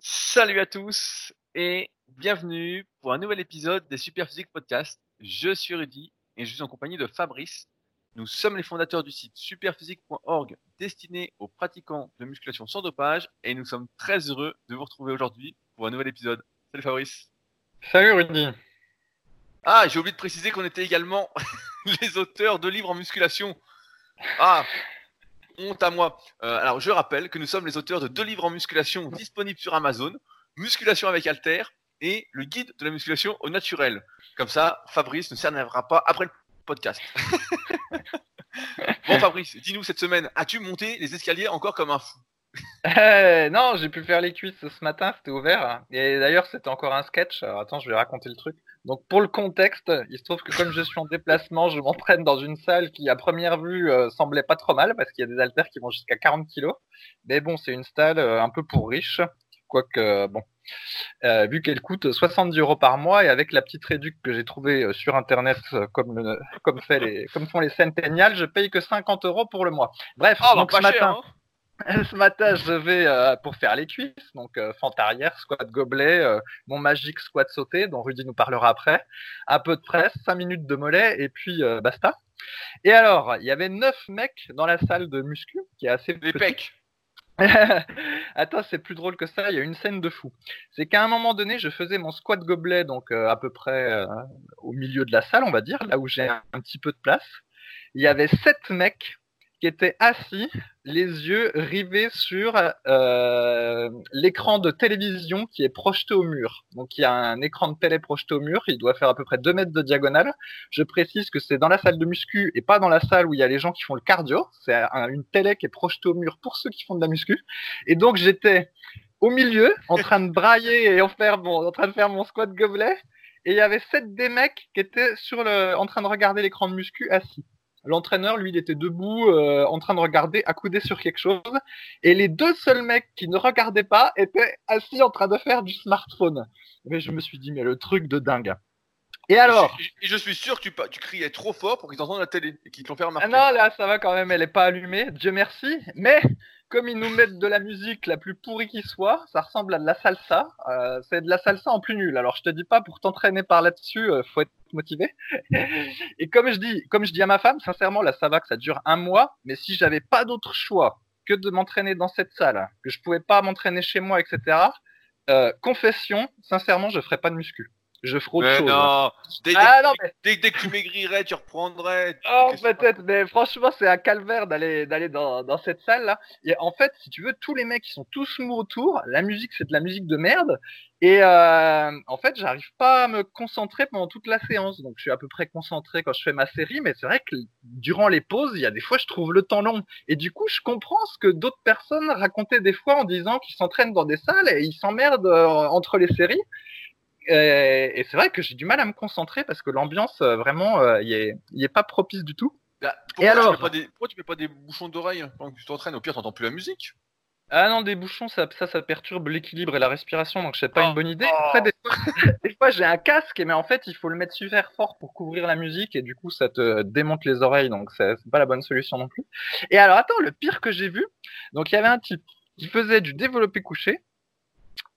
Salut à tous et bienvenue pour un nouvel épisode des Superphysique Podcast. Je suis Rudy et je suis en compagnie de Fabrice. Nous sommes les fondateurs du site superphysique.org destiné aux pratiquants de musculation sans dopage et nous sommes très heureux de vous retrouver aujourd'hui pour un nouvel épisode. Salut Fabrice. Salut Rudy. Ah, j'ai oublié de préciser qu'on était également les auteurs de livres en musculation. Ah, honte à moi. Euh, alors, je rappelle que nous sommes les auteurs de deux livres en musculation disponibles sur Amazon Musculation avec Alter et le guide de la musculation au naturel. Comme ça, Fabrice ne s'énervera pas après le podcast. bon, Fabrice, dis-nous cette semaine, as-tu monté les escaliers encore comme un fou? Euh, non, j'ai pu faire les cuisses ce matin, c'était ouvert. Et d'ailleurs, c'était encore un sketch. Alors, attends, je vais raconter le truc. Donc, pour le contexte, il se trouve que comme je suis en déplacement, je m'entraîne dans une salle qui, à première vue, euh, semblait pas trop mal parce qu'il y a des haltères qui vont jusqu'à 40 kilos. Mais bon, c'est une salle euh, un peu pour riches. Quoique, bon, vu qu'elle coûte 70 euros par mois et avec la petite réduction que j'ai trouvée sur internet, comme, le- comme, fait les, comme font les Centennials, je paye que 50 euros pour le mois. Bref, bah, donc pas ce cher, matin, hein ce matin, je vais euh, pour faire les cuisses, donc euh, fente arrière, squat gobelet, euh, mon magique squat sauté, dont Rudy nous parlera après, un peu de presse, 5 minutes de mollet, et puis euh, basta. Et alors, il y avait neuf mecs dans la salle de muscu, qui est assez petite. pecs. Attends, c'est plus drôle que ça, il y a une scène de fou. C'est qu'à un moment donné, je faisais mon squat gobelet, donc à peu près au milieu de la salle, on va dire, là où j'ai un, un petit peu de place. Il y avait sept mecs qui étaient assis, les yeux rivés sur euh, l'écran de télévision qui est projeté au mur. Donc il y a un écran de télé projeté au mur, il doit faire à peu près 2 mètres de diagonale. Je précise que c'est dans la salle de muscu et pas dans la salle où il y a les gens qui font le cardio. C'est un- une télé qui est projetée au mur pour ceux qui font de la muscu. Et donc j'étais au milieu, en train de brailler et en, faire mon, en train de faire mon squat gobelet. Et il y avait sept des mecs qui étaient sur le, en train de regarder l'écran de muscu assis. L'entraîneur, lui, il était debout, euh, en train de regarder, accoudé sur quelque chose. Et les deux seuls mecs qui ne regardaient pas étaient assis en train de faire du smartphone. Mais je me suis dit, mais le truc de dingue. Et alors je, je- je suis sûr que tu, tu criais trop fort pour qu'ils entendent la télé et qu'ils te l'ont fait Ah remarquer. non, là, ça va quand même, elle est pas allumée, Dieu merci. Mais comme ils nous mettent de la musique la plus pourrie qui soit, ça ressemble à de la salsa. Euh, c'est de la salsa en plus nul. Alors je te dis pas pour t'entraîner par là-dessus, euh, faut être motivé. Et comme je dis, comme je dis à ma femme, sincèrement, là, ça va que ça dure un mois. Mais si j'avais pas d'autre choix que de m'entraîner dans cette salle, que je pouvais pas m'entraîner chez moi, etc. Euh, confession, sincèrement, je ferais pas de muscu. Je ferais autre Mais chose. non, dès, dès- Ah non, mais dès- dès que tu maigrirais, tu reprendrais. Oh, peut-être, mais franchement, c'est un calvaire d'aller d'aller dans, dans cette salle là. Et en fait, si tu veux, tous les mecs ils sont tous mous autour. La musique, c'est de la musique de merde. Et euh, en fait, j'arrive pas à me concentrer pendant toute la séance. Donc, je suis à peu près concentré quand je fais ma série, mais c'est vrai que durant les pauses, il y a des fois, je trouve le temps long. Et du coup, je comprends ce que d'autres personnes racontaient des fois en disant qu'ils s'entraînent dans des salles et ils s'emmerdent euh, entre les séries. Et, et c'est vrai que j'ai du mal à me concentrer parce que l'ambiance, euh, vraiment, euh, il est, il est pas propice du tout. Bah, Et pourquoi, alors tu mets pas des, pourquoi tu mets pas des bouchons d'oreille pendant que tu t'entraînes? Au pire, t'entends plus la musique. Ah non, des bouchons, ça, ça, ça perturbe l'équilibre et la respiration, donc c'est pas Oh. une bonne idée. Oh. Après, des fois, fois, j'ai un casque, mais en fait, il faut le mettre super fort pour couvrir la musique, et du coup, ça te démonte les oreilles, donc c'est c'est pas la bonne solution non plus. Et alors, attends, le pire que j'ai vu, donc il y avait un type qui faisait du développé couché,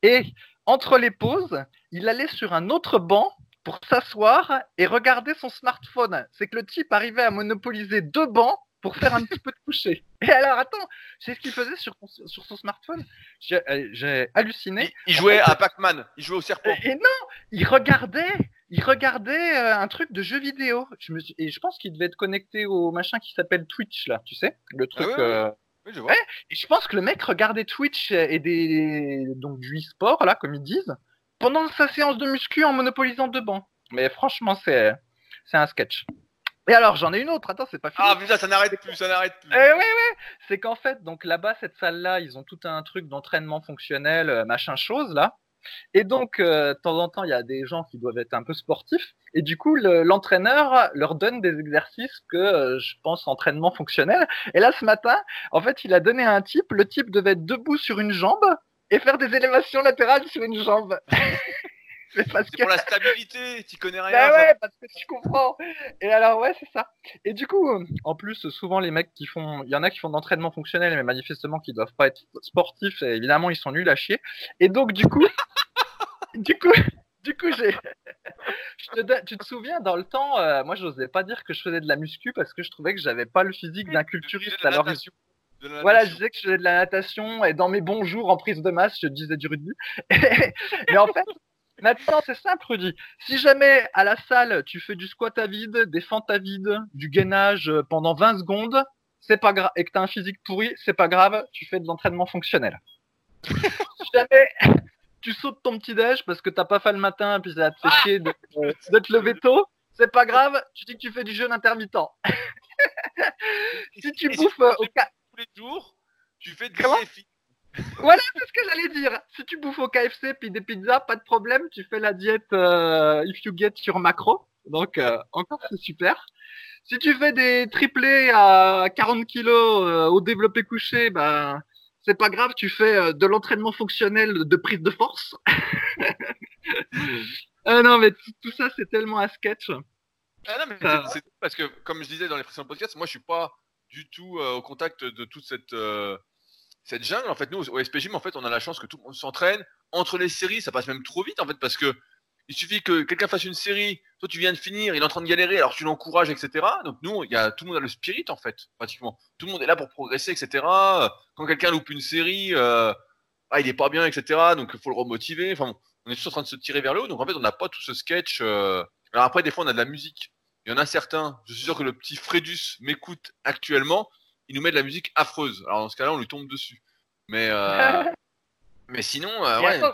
et entre les pauses, il allait sur un autre banc pour s'asseoir et regarder son smartphone. C'est que le type arrivait à monopoliser deux bancs pour faire un petit peu de coucher. Et alors, attends, c'est ce qu'il faisait sur, son- sur son smartphone. J'ai euh, j'ai halluciné. Il, il jouait à Pac-Man, il jouait au serpent. Et, non, il regardait, il regardait euh, un truc de jeu vidéo. Je me suis- et je pense qu'il devait être connecté au machin qui s'appelle Twitch là, tu sais, le truc. ouais, ouais. euh, Oui, je vois. Ouais. Et je pense que le mec regardait Twitch et des donc du e-sport là, comme ils disent, pendant sa séance de muscu en monopolisant deux bancs. Mais franchement, c'est c'est un sketch. Et alors, j'en ai une autre. Attends, c'est pas fini. Ah, putain, ça n'arrête plus, ça n'arrête plus. Eh ouais, ouais. C'est qu'en fait, donc là-bas, cette salle-là, ils ont tout un truc d'entraînement fonctionnel, euh, machin chose là. Et donc, euh, de temps en temps, il y a des gens qui doivent être un peu sportifs. Et du coup, le- l'entraîneur leur donne des exercices que euh, je pense entraînement fonctionnel. Et là, ce matin, en fait, il a donné à un type. Le type devait être debout sur une jambe et faire des élévations latérales sur une jambe. C'est que pour la stabilité, tu connais rien. Bah ouais, parce que tu comprends. Et alors ouais, c'est ça. Et du coup, euh, en plus, souvent les mecs qui font, il y en a qui font de l'entraînement fonctionnel, mais manifestement qui doivent pas être sportifs. Et évidemment, ils sont nuls à chier. Et donc du coup, du coup, du coup, j'ai. Te tu te souviens dans le temps, euh, moi, j'osais pas dire que je faisais de la muscu parce que je trouvais que j'avais pas le physique d'un culturiste. Alors voilà, je disais que je faisais de la natation et dans mes bons jours en prise de masse, je disais du rugby. Mais en fait, maintenant, c'est simple, Rudy. Si jamais à la salle, tu fais du squat à vide, des fentes à vide, du gainage euh, pendant 20 secondes, c'est pas grave, et que t'as un physique pourri, c'est pas grave, tu fais de l'entraînement fonctionnel. si jamais tu sautes ton petit déj parce que t'as pas fait le matin, puis ça te fait chier de, euh, de te lever tôt, c'est pas grave, tu dis que tu fais du jeûne intermittent. Si tu et bouffes euh, au ca- tous les jours, tu fais Comment? l'IFI. Voilà, c'est ce que j'allais dire. Si tu bouffes au KFC puis des pizzas, pas de problème. Tu fais la diète euh, if you get sur macro. Donc euh, encore c'est super. Si tu fais des triplés à 40 kilos euh, au développé couché, ben c'est pas grave. Tu fais de l'entraînement fonctionnel de prise de force. ah non mais tout, ça c'est tellement un sketch. Ah non, mais Ça- c'est- c'est parce que, comme je disais dans les précédents podcasts, moi je suis pas du tout au contact de toute cette, cette jungle. En fait, nous, au SP Gym, en fait, on a la chance que tout le monde s'entraîne. Entre les séries, ça passe même trop vite, en fait, parce que il suffit que quelqu'un fasse une série, toi tu viens de finir, il est en train de galérer, alors tu l'encourages, etc. Donc nous, il y a tout le monde a le spirit, en fait, pratiquement. Tout le monde est là pour progresser, etc. Quand quelqu'un loupe une série, euh, ah, il est pas bien, etc. Donc il faut le remotiver. Enfin, on est tous en train de se tirer vers le haut. Donc en fait, on n'a pas tout ce sketch. euh, alors après, des fois, on a de la musique. Il y en a certains, je suis sûr que le petit Fredus m'écoute actuellement, il nous met de la musique affreuse. Alors dans ce cas-là, on lui tombe dessus. Mais, euh, mais sinon, euh, Et ouais, attends.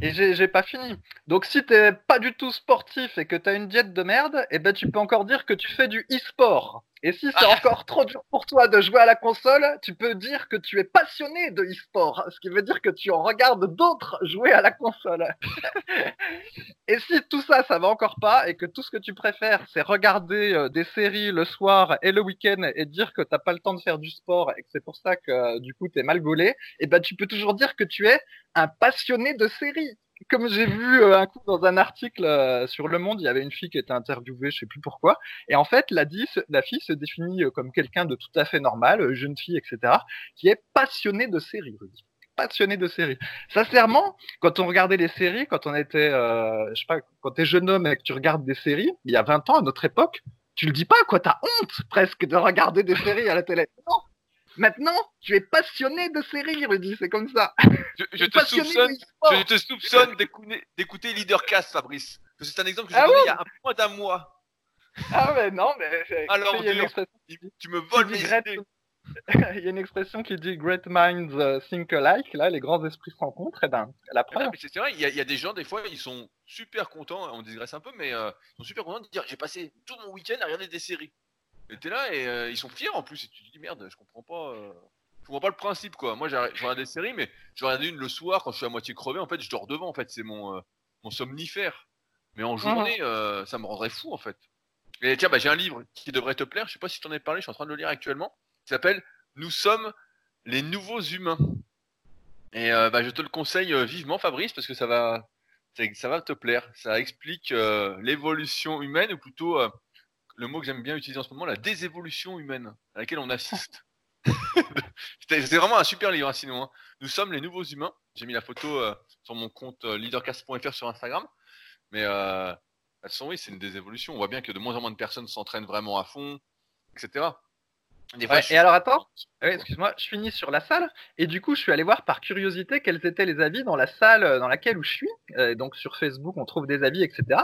Et j'ai j'ai pas fini. Donc si t'es pas du tout sportif et que t'as une diète de merde, eh ben tu peux encore dire que tu fais du e-sport. Et si c'est encore trop dur pour toi de jouer à la console, tu peux dire que tu es passionné de e-sport, ce qui veut dire que tu en regardes d'autres jouer à la console. et si tout ça, ça va encore pas et que tout ce que tu préfères, c'est regarder euh, des séries le soir et le week-end et dire que t'as pas le temps de faire du sport et que c'est pour ça que euh, du coup t'es mal gaulé, eh ben tu peux toujours dire que tu es un passionné de séries. Comme j'ai vu euh, un coup dans un article euh, sur Le Monde, il y avait une fille qui était interviewée, je sais plus pourquoi, et en fait, la, la fille se définit euh, comme quelqu'un de tout à fait normal, jeune fille, etc., qui est passionnée de séries. Passionnée de séries. Sincèrement, quand on regardait les séries, quand on était, euh, je sais pas, quand t'es jeune homme et que tu regardes des séries, il y a 20 ans, à notre époque, tu le dis pas, quoi, t'as honte presque de regarder des séries à la télé. Non. Maintenant, tu es passionné de séries, Rudy, c'est comme ça. Je, te soupçonne, je te soupçonne d'écouter, Leadercast, Fabrice. C'est un exemple que j'ai Ah donné il y a un moins d'un mois. Ah mais non, mais Alors, Tu me voles mes idées. il y a une expression qui dit Great minds uh, think alike. Là, les grands esprits se rencontrent. Et ben, la Ah preuve. c'est c'est vrai, il y, a, il y a des gens, des fois, ils sont super contents, on digresse un peu, mais euh, ils sont super contents de dire j'ai passé tout mon week-end à regarder des séries. Et t'es là et euh, ils sont fiers en plus, et tu te dis merde, je comprends pas. euh, Je comprends pas le principe quoi. Moi, je regarde des séries, mais je regarde une le soir quand je suis à moitié crevé, en fait, je dors devant, en fait, c'est mon, euh, mon somnifère. Mais en journée, euh, ça me rendrait fou en fait. Et tiens, bah, j'ai un livre qui devrait te plaire, je sais pas si je t'en ai parlé, je suis en train de le lire actuellement, qui s'appelle Nous sommes les nouveaux humains. Et bah, je te le conseille vivement, Fabrice, parce que ça va, ça, ça va te plaire. Ça explique l'évolution humaine, ou plutôt le mot que j'aime bien utiliser en ce moment, la désévolution humaine, à laquelle on assiste. C'était vraiment un super livre, hein, sinon. hein. Nous sommes les nouveaux humains. J'ai mis la photo euh, sur mon compte euh, leadercast.fr sur Instagram. Mais euh, de toute façon, oui, c'est une désévolution. On voit bien que de moins en moins de personnes s'entraînent vraiment à fond, etc. Des fois, Ouais, je- et alors attends, Ouais, excuse-moi, je finis sur la salle et du coup je suis allé voir par curiosité quels étaient les avis dans la salle dans laquelle où je suis. Euh, donc sur Facebook on trouve des avis etc.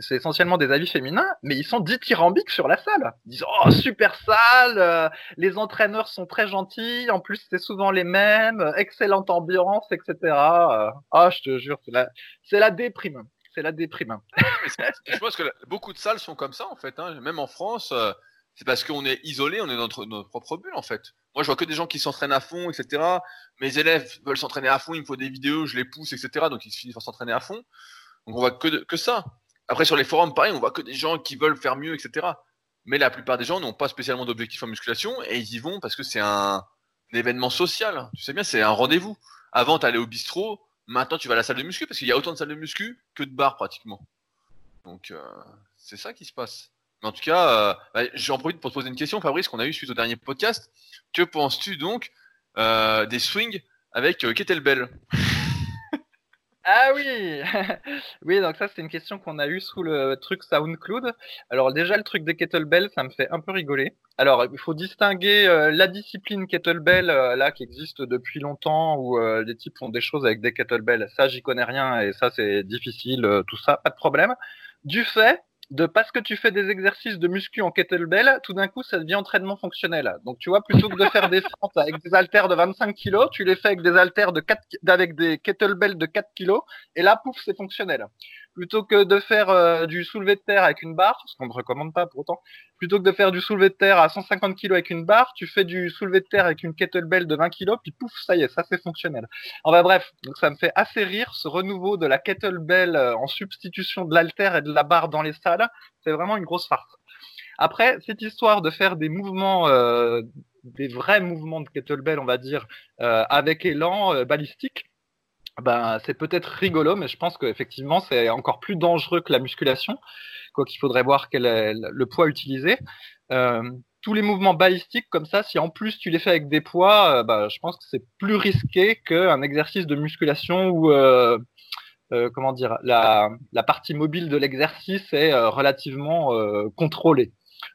C'est essentiellement des avis féminins, mais ils sont dithyrambiques sur la salle. Ils disent oh super salle, euh, les entraîneurs sont très gentils, en plus c'est souvent les mêmes, euh, excellente ambiance etc. Euh, Ah je te jure c'est la c'est la déprime, c'est la déprime. Je pense que beaucoup de salles sont comme ça en fait. hein. Même en France, c'est parce qu'on est isolé, on est dans notre, notre propre bulle en fait. Moi, je vois que des gens qui s'entraînent à fond, etc. Mes élèves veulent s'entraîner à fond, il me faut des vidéos, je les pousse, etc. Donc ils finissent par s'entraîner à fond. Donc on voit que, de- que ça. Après sur les forums, pareil, on voit que des gens qui veulent faire mieux, etc. Mais la plupart des gens n'ont pas spécialement d'objectif en musculation et ils y vont parce que c'est un, événement social. Tu sais bien, c'est un rendez-vous. Avant, t'allais au bistrot, Maintenant, tu vas à la salle de muscu parce qu'il y a autant de salles de muscu que de bars pratiquement. Donc, euh, c'est ça qui se passe. Mais en tout cas, euh, bah, j'en profite pour te poser une question, Fabrice, qu'on a eu suite au dernier podcast. Que penses-tu donc euh, des swings avec euh, kettlebell? Ah oui Oui, donc ça c'est une question qu'on a eue sous le truc SoundCloud. Alors déjà le truc des kettlebells, ça me fait un peu rigoler. Alors il faut distinguer euh, la discipline kettlebell euh, là qui existe depuis longtemps où euh, les types font des choses avec des kettlebells. Ça j'y connais rien et ça c'est difficile, euh, tout ça, pas de problème. Du fait de parce que tu fais des exercices de muscu en kettlebell, tout d'un coup ça devient entraînement fonctionnel. Donc tu vois, plutôt que de faire des fentes avec des haltères de 25 kilos, tu les fais avec des haltères de 4, avec des kettlebells de 4 kilos, et là pouf c'est fonctionnel. Plutôt que de faire euh, du soulevé de terre avec une barre, ce qu'on ne recommande pas pour autant, plutôt que de faire du soulevé de terre à 150 kilos avec une barre, tu fais du soulevé de terre avec une kettlebell de 20 kilos, puis pouf ça y est, ça c'est fonctionnel. Enfin bref, donc ça me fait assez rire ce renouveau de la kettlebell euh, en substitution de l'haltère et de la barre dans les salles. C'est vraiment une grosse farce. Après, cette histoire de faire des mouvements, euh, des vrais mouvements de kettlebell, on va dire, avec élan balistique, ben c'est peut-être rigolo, mais je pense qu'effectivement c'est encore plus dangereux que la musculation. Quoi qu'il faudrait voir quel est le poids utilisé. Euh, tous les mouvements balistiques comme ça, si en plus tu les fais avec des poids, euh, bah, je pense que c'est plus risqué qu'un exercice de musculation où, euh, euh, comment dire, la, la partie mobile de l'exercice est relativement contrôlée.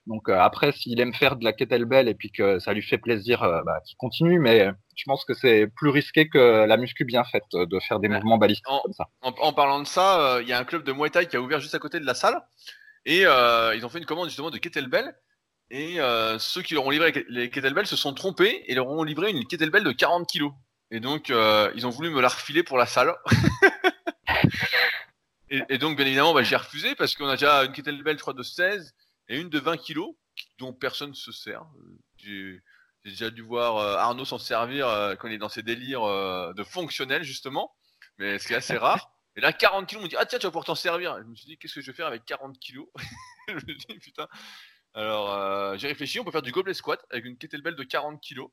Donc euh, après, s'il aime faire de la kettlebell et puis que ça lui fait plaisir, euh, bah, qu'il continue. Mais je pense que c'est plus risqué que la muscu bien faite euh, de faire des Ouais. mouvements balistiques En- comme ça. en, en parlant de ça, euh, il y a un club de Muay Thai qui a ouvert juste à côté de la salle. Et euh, ils ont fait une commande justement de kettlebell. Et euh, ceux qui leur ont livré les kettlebells se sont trompés et leur ont livré une kettlebell de 40 kilos. Et donc, euh, ils ont voulu me la refiler pour la salle. et, et donc, bien évidemment, bah, j'ai refusé parce qu'on a déjà une kettlebell, je crois, de 16 et une de 20 kilos dont personne se sert. Euh, J'ai déjà dû voir euh, Arnaud s'en servir euh, quand il est dans ses délires de fonctionnel, justement. Mais ce qui est assez rare. Et là, 40 kilos, on me dit, ah tiens, tu vas pouvoir t'en servir. Je me suis dit, qu'est-ce que je vais faire avec 40 kilos? Je me dis, putain. Alors, euh, j'ai réfléchi, on peut faire du gobelet squat avec une kettlebell de 40 kilos.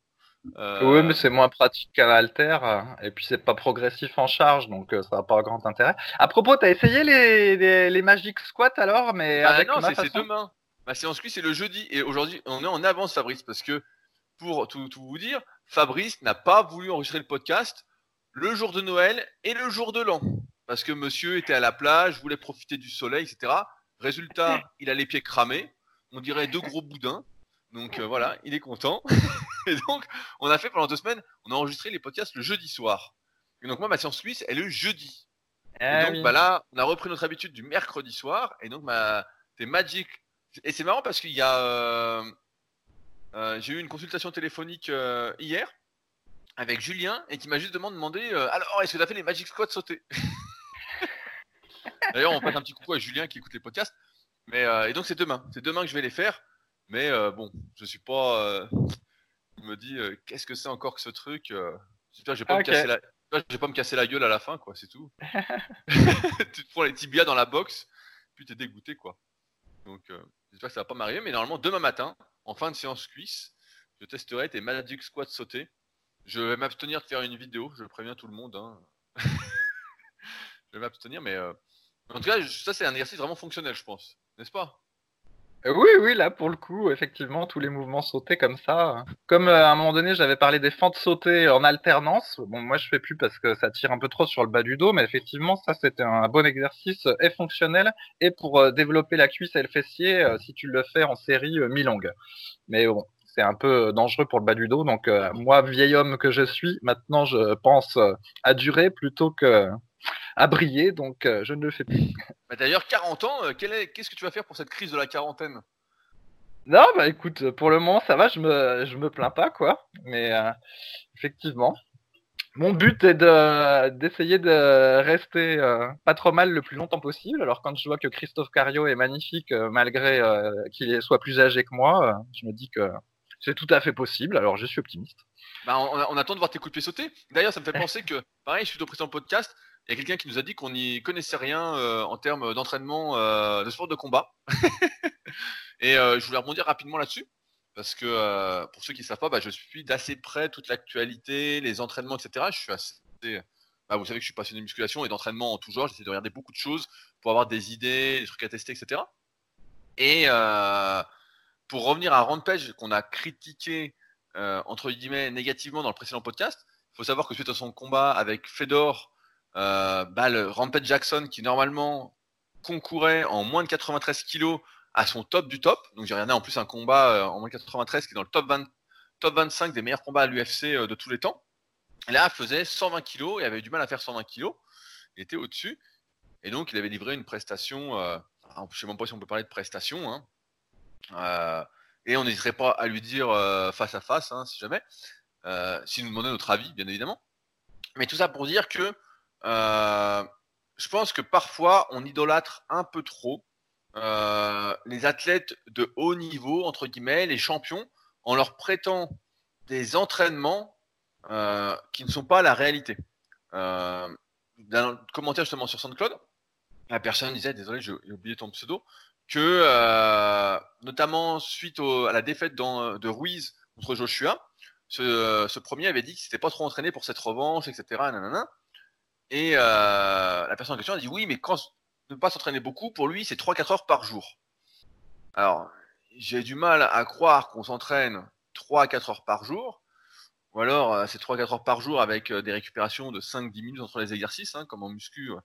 Euh, Oui, mais c'est moins pratique qu'un halter, et puis c'est pas progressif en charge, donc euh, ça n'a pas grand intérêt. À propos, t'as essayé les, les, les Magic Squats alors, mais Ah avec non, c'est façon demain. Ma séance cuit, c'est le jeudi. Et aujourd'hui, on est en avance, Fabrice, parce que pour tout, tout vous dire, Fabrice n'a pas voulu enregistrer le podcast le jour de Noël et le jour de l'an. Parce que monsieur était à la plage, voulait profiter du soleil, etc. Résultat, il a les pieds cramés. On dirait deux gros boudins. Donc euh, voilà, il est content. et donc, on a fait pendant deux semaines, on a enregistré les podcasts le jeudi soir. Et donc moi, ma séance suisse est le jeudi. Et Ah donc oui. bah là, on a repris notre habitude du mercredi soir. Et donc ma c'est Magic. Et c'est marrant parce qu'il y a euh, euh, j'ai eu une consultation téléphonique euh, hier avec Julien et qui m'a justement demandé alors est-ce que tu as fait les Magic Squats sautés? D'ailleurs, on passe un petit coucou à Julien qui écoute les podcasts. Mais et donc c'est demain, c'est demain que je vais les faire. Mais bon, je suis pas. je me euh, qu'est-ce que c'est encore que ce truc J'espère que je vais pas me casser la. vais pas me casser la gueule à la fin, quoi, c'est tout. tu te prends les tibias dans la box, puis t'es dégoûté, quoi. Donc, euh, j'espère que ça va pas m'arriver, mais normalement, demain matin, en fin de séance cuisse, je testerai tes Magic Squats sautés. Je vais m'abstenir de faire une vidéo, je préviens tout le monde. Hein. je vais m'abstenir, mais euh, en tout cas, ça, c'est un exercice vraiment fonctionnel, je pense. N'est-ce pas? Oui, oui, là pour le coup, effectivement, tous les mouvements sautés comme ça. Comme euh, à un moment donné, j'avais parlé des fentes sautées en alternance. Bon, moi je fais plus parce que ça tire un peu trop sur le bas du dos, mais effectivement, ça c'était un bon exercice euh, et fonctionnel et pour euh, développer la cuisse et le fessier si tu le fais en série mi-longue. Mais bon, c'est un peu dangereux pour le bas du dos, donc euh, moi, vieil homme que je suis, maintenant je pense euh, à durer plutôt que à briller, donc euh, je ne le fais plus. Bah, D'ailleurs, 40 ans, euh, qu'est-ce que tu vas faire pour cette crise de la quarantaine? Non, bah écoute, pour le moment ça va, je me, je me plains pas quoi. Mais euh, effectivement, mon but est de d'essayer de rester euh, pas trop mal le plus longtemps possible. Alors quand je vois que Christophe Cario est magnifique euh, malgré euh, qu'il soit plus âgé que moi, euh, je me dis que c'est tout à fait possible. Alors je suis optimiste. Bah, on, attend de voir tes coups de pied sauter. D'ailleurs, ça me fait penser que, pareil, suite au précédent podcast, il y a quelqu'un qui nous a dit qu'on n'y connaissait rien euh, en termes d'entraînement euh, de sport de combat. Et euh, je voulais rebondir rapidement là-dessus. Parce que, pour ceux qui ne savent pas, bah, je suis d'assez près toute l'actualité, les entraînements, etc. Je suis assez bah, vous savez que je suis passionné de musculation et d'entraînement en tout genre. J'essaie de regarder beaucoup de choses pour avoir des idées, des trucs à tester, etc. Et pour revenir à Rampage qu'on a critiqué euh, entre guillemets négativement dans le précédent podcast, il faut savoir que suite à son combat avec Fedor, euh, bah, le Rampage Jackson qui normalement concourait en moins de 93 kilos à son top du top. Donc j'ai regardé en plus un combat euh, en moins de 93 qui est dans le top 20, top 25 des meilleurs combats à l'UFC de tous les temps. Là, faisait 120 kilos et avait du mal à faire 120 kilos. Il était au-dessus. Et donc, il avait livré une prestation. Je ne sais même pas si on peut parler de prestation. Hein. Euh, et on n'hésiterait pas à lui dire euh, face à face, hein, si jamais. S'il nous demandait notre avis, bien évidemment. Mais tout ça pour dire que je pense que parfois, on idolâtre un peu trop les athlètes de haut niveau, entre guillemets, les champions, en leur prêtant des entraînements euh, qui ne sont pas la réalité. Euh, dans le commentaire justement sur SoundCloud, la personne disait, désolé, j'ai oublié ton pseudo, que euh, notamment suite à la défaite de Ruiz contre Joshua, ce, premier avait dit qu'il s'était pas trop entraîné pour cette revanche, etc. Et la personne en question a dit oui, mais quand ne pas s'entraîner beaucoup, pour lui, c'est 3-4 heures par jour. Alors, j'ai du mal à croire qu'on s'entraîne 3 à 4 heures par jour, ou alors, euh, c'est 3-4 heures par jour avec euh, des récupérations de 5-10 minutes entre les exercices, hein, comme en muscu, euh,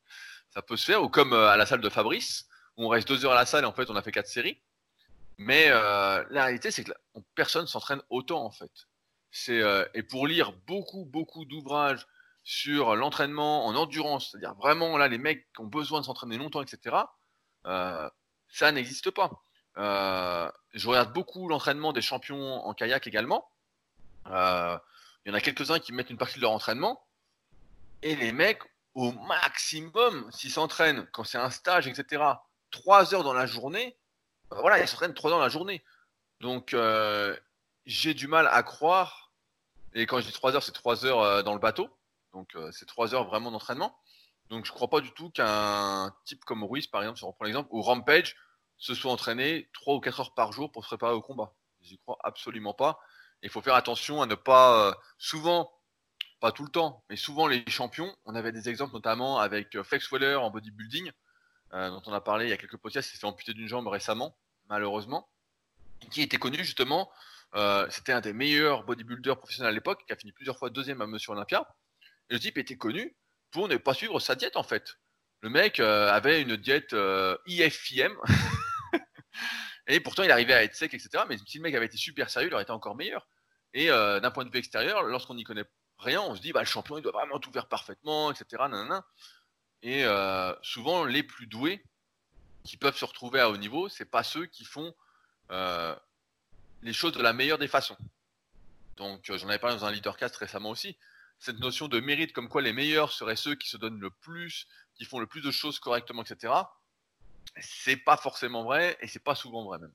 ça peut se faire, ou comme à la salle de Fabrice, on reste 2 heures à la salle et en fait on a fait 4 séries. Mais la réalité, c'est que personne s'entraîne autant en fait. C'est et pour lire beaucoup, beaucoup d'ouvrages sur l'entraînement en endurance, c'est-à-dire vraiment là les mecs qui ont besoin de s'entraîner longtemps, etc. ça n'existe pas. je regarde beaucoup l'entraînement des champions en kayak également. Euh, il y en a quelques-uns qui mettent une partie de leur entraînement. Et les mecs, au maximum, s'ils s'entraînent, quand c'est un stage, etc., 3 heures dans la journée, bah voilà, ils s'entraînent 3 heures dans la journée. Donc, euh, j'ai du mal à croire. Et quand je dis 3 heures, c'est 3 heures euh, dans le bateau. Donc, euh, c'est 3 heures vraiment d'entraînement. Donc, je crois pas du tout qu'un type comme Ruiz, par exemple, si on reprend l'exemple, ou Rampage, se soit entraîné 3 ou 4 heures par jour pour se préparer au combat. J'y crois absolument pas. Il faut faire attention à ne pas souvent, pas tout le temps, mais souvent les champions. On avait des exemples notamment avec Flex Weller en bodybuilding, dont on a parlé il y a quelques podcasts, il s'est fait amputer d'une jambe récemment, malheureusement, qui était connu justement. C'était un des meilleurs bodybuilders professionnels à l'époque, qui a fini plusieurs fois deuxième à Monsieur Olympia. Et le type était connu pour ne pas suivre sa diète en fait. Le mec avait une diète IFIM. Et pourtant, il arrivait à être sec, etc. Mais si le mec avait été super sérieux, il aurait été encore meilleur. Et euh, d'un point de vue extérieur, lorsqu'on n'y connaît rien, on se dit, bah, le champion, il doit vraiment tout faire parfaitement, etc. Et euh, souvent, les plus doués qui peuvent se retrouver à haut niveau, c'est pas ceux qui font euh, les choses de la meilleure des façons. Donc, j'en avais parlé dans un leadercast récemment aussi. Cette notion de mérite, comme quoi les meilleurs seraient ceux qui se donnent le plus, qui font le plus de choses correctement, etc c'est pas forcément vrai et c'est pas souvent vrai même.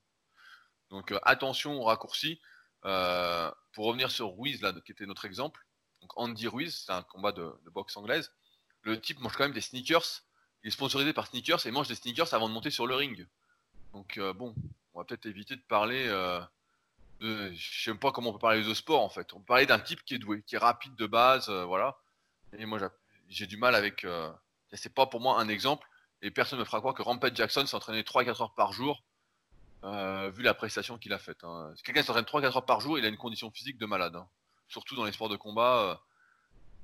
Donc euh, attention aux raccourcis. Euh, pour revenir sur Ruiz, là, qui était notre exemple, Andy Ruiz, c'est un combat de, boxe anglaise. Le type mange quand même des sneakers. Il est sponsorisé par sneakers et mange des sneakers avant de monter sur le ring. Donc euh, bon, on va peut-être éviter de parler de. Je sais pas comment on peut parler de sport en fait. On peut parler d'un type qui est doué, qui est rapide de base, voilà. Et moi j'ai du mal avec. c'est pas pour moi un exemple et personne ne me fera croire que Rampage Jackson s'entraînait 3-4 heures par jour, euh, vu la prestation qu'il a faite. Hein. Quelqu'un s'entraîne 3-4 heures par jour, il a une condition physique de malade. Hein. Surtout dans les sports de combat. Euh,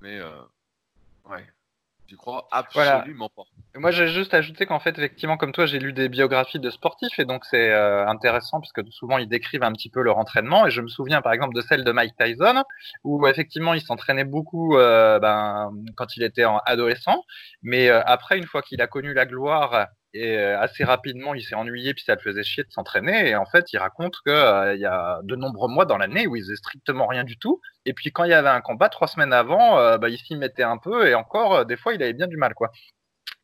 mais, euh, ouais. J'y crois absolument pas. Moi, j'ai juste ajouté qu'en fait, effectivement, comme toi, j'ai lu des biographies de sportifs et donc c'est euh, intéressant parce que souvent ils décrivent un petit peu leur entraînement. Et je me souviens par exemple de celle de Mike Tyson où effectivement il s'entraînait beaucoup euh, ben, quand il était en adolescent, mais euh, après, une fois qu'il a connu la gloire et assez rapidement, il s'est ennuyé puis ça le faisait chier de s'entraîner. Et en fait, il raconte que il y a de nombreux mois dans l'année où il faisait strictement rien du tout. Et puis quand il y avait un combat trois semaines avant, bah, il s'y mettait un peu et encore des fois il avait bien du mal quoi.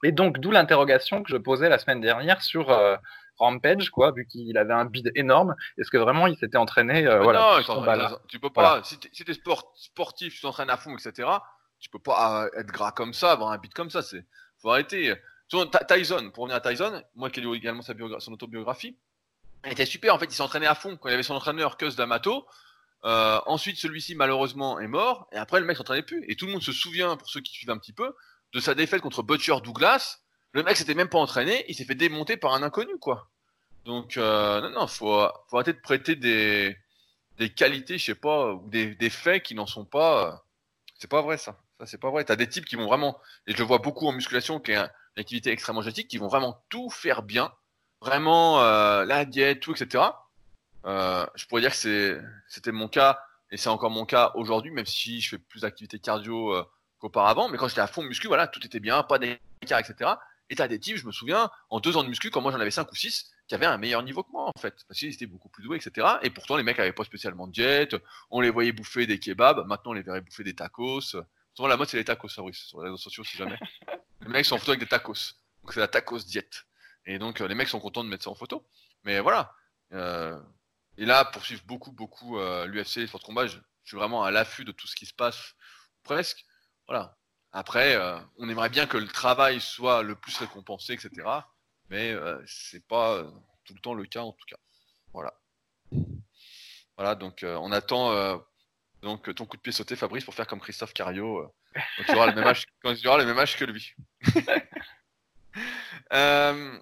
Et donc, d'où l'interrogation que je posais la semaine dernière sur euh, Rampage, quoi, vu qu'il avait un bid énorme. Est-ce que vraiment il s'était entraîné euh, voilà, Non, tu peux pas. Si t'es sport, sportif, tu t'entraînes à fond, etc. Tu peux pas euh, être gras comme ça, avoir un bid comme ça. C'est faut arrêter. Tyson, pour revenir à Tyson, moi qui ai lu également sa son autobiographie, il était super. En fait, il s'entraînait à fond quand il avait son entraîneur Cus D'Amato. Euh, ensuite, celui-ci, malheureusement, est mort. Et après, le mec s'entraînait plus. Et tout le monde se souvient, pour ceux qui suivent un petit peu, de sa défaite contre Butcher Douglas. Le mec s'était même pas entraîné. Il s'est fait démonter par un inconnu, quoi. Donc, euh, non, non, faut, faut arrêter de prêter des, des qualités, je sais pas, ou des, des faits qui n'en sont pas. euh, C'est pas vrai, ça. Ça, c'est pas vrai. T'as des types qui vont vraiment, et je le vois beaucoup en musculation, qui est un- une activité extrêmement génétique, qui vont vraiment tout faire bien. Vraiment, euh, la diète, tout, etc. Euh, je pourrais dire que c'était mon cas, et c'est encore mon cas aujourd'hui, même si je fais plus d'activité cardio euh, qu'auparavant. Mais quand j'étais à fond muscu, voilà, tout était bien, pas d'écart, etc. Et t'as des types, je me souviens, en deux ans de muscu, quand moi j'en avais cinq ou six, qui avaient un meilleur niveau que moi, en fait. Parce qu'ils étaient beaucoup plus doués, etc. Et pourtant, les mecs avaient pas spécialement de diète, on les voyait bouffer des kebabs, maintenant on les verrait bouffer des tacos. Souvent, la mode, c'est les tacos, Fabrice, sur les réseaux sociaux, si jamais. les mecs sont en photo avec des tacos. Donc, c'est la tacos diète. Et donc, euh, les mecs sont contents de mettre ça en photo. Mais voilà. Euh, et là, pour suivre beaucoup, beaucoup euh, l'UFC, les sports de combat, je, suis vraiment à l'affût de tout ce qui se passe, presque. Voilà. Après, on aimerait bien que le travail soit le plus récompensé, etc. Mais c'est pas tout le temps le cas, en tout cas. Voilà. Voilà, donc on attend donc ton coup de pied sauté, Fabrice, pour faire comme Christophe Cario. Quand tu auras le même âge, quand tu auras le même âge que lui. Euh,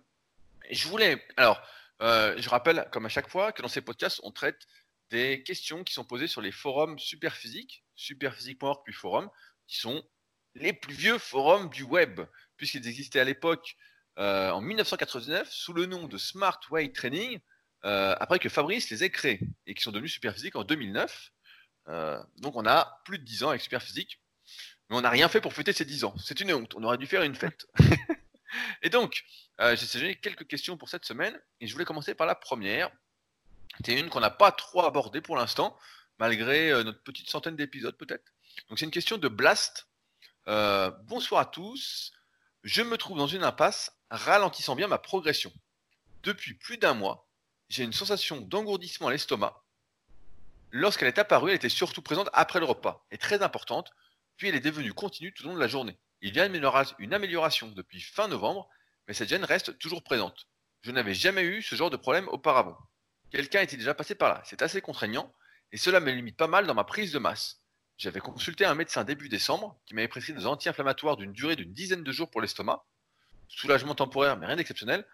je voulais. Alors, euh, je rappelle, comme à chaque fois, que dans ces podcasts, on traite des questions qui sont posées sur les forums Superphysique, superphysique.org puis forum, qui sont les plus vieux forums du web, puisqu'ils existaient à l'époque euh, en 1999 sous le nom de Smart Weight Training, après que Fabrice les ait créés et qui sont devenus Superphysique en 2009. Euh, donc on a plus de 10 ans avec Superphysique, mais on n'a rien fait pour fêter ces 10 ans. C'est une honte, on aurait dû faire une fête. et donc, euh, j'ai sélectionné quelques questions pour cette semaine, et je voulais commencer par la première. C'est une qu'on n'a pas trop abordée pour l'instant, malgré euh, notre petite centaine d'épisodes peut-être. Donc c'est une question de Blast. Euh, bonsoir à tous. Je me trouve dans une impasse ralentissant bien ma progression. Depuis plus d'un mois, j'ai une sensation d'engourdissement à l'estomac. Lorsqu'elle est apparue, elle était surtout présente après le repas, et très importante, puis elle est devenue continue tout au long de la journée. Il y a une amélioration depuis fin novembre, mais cette gêne reste toujours présente. Je n'avais jamais eu ce genre de problème auparavant. Quelqu'un était déjà passé par là, c'est assez contraignant, et cela me limite pas mal dans ma prise de masse. J'avais consulté un médecin début décembre qui m'avait prescrit des anti-inflammatoires d'une durée d'une dizaine de jours pour l'estomac. Soulagement temporaire, mais rien d'exceptionnel.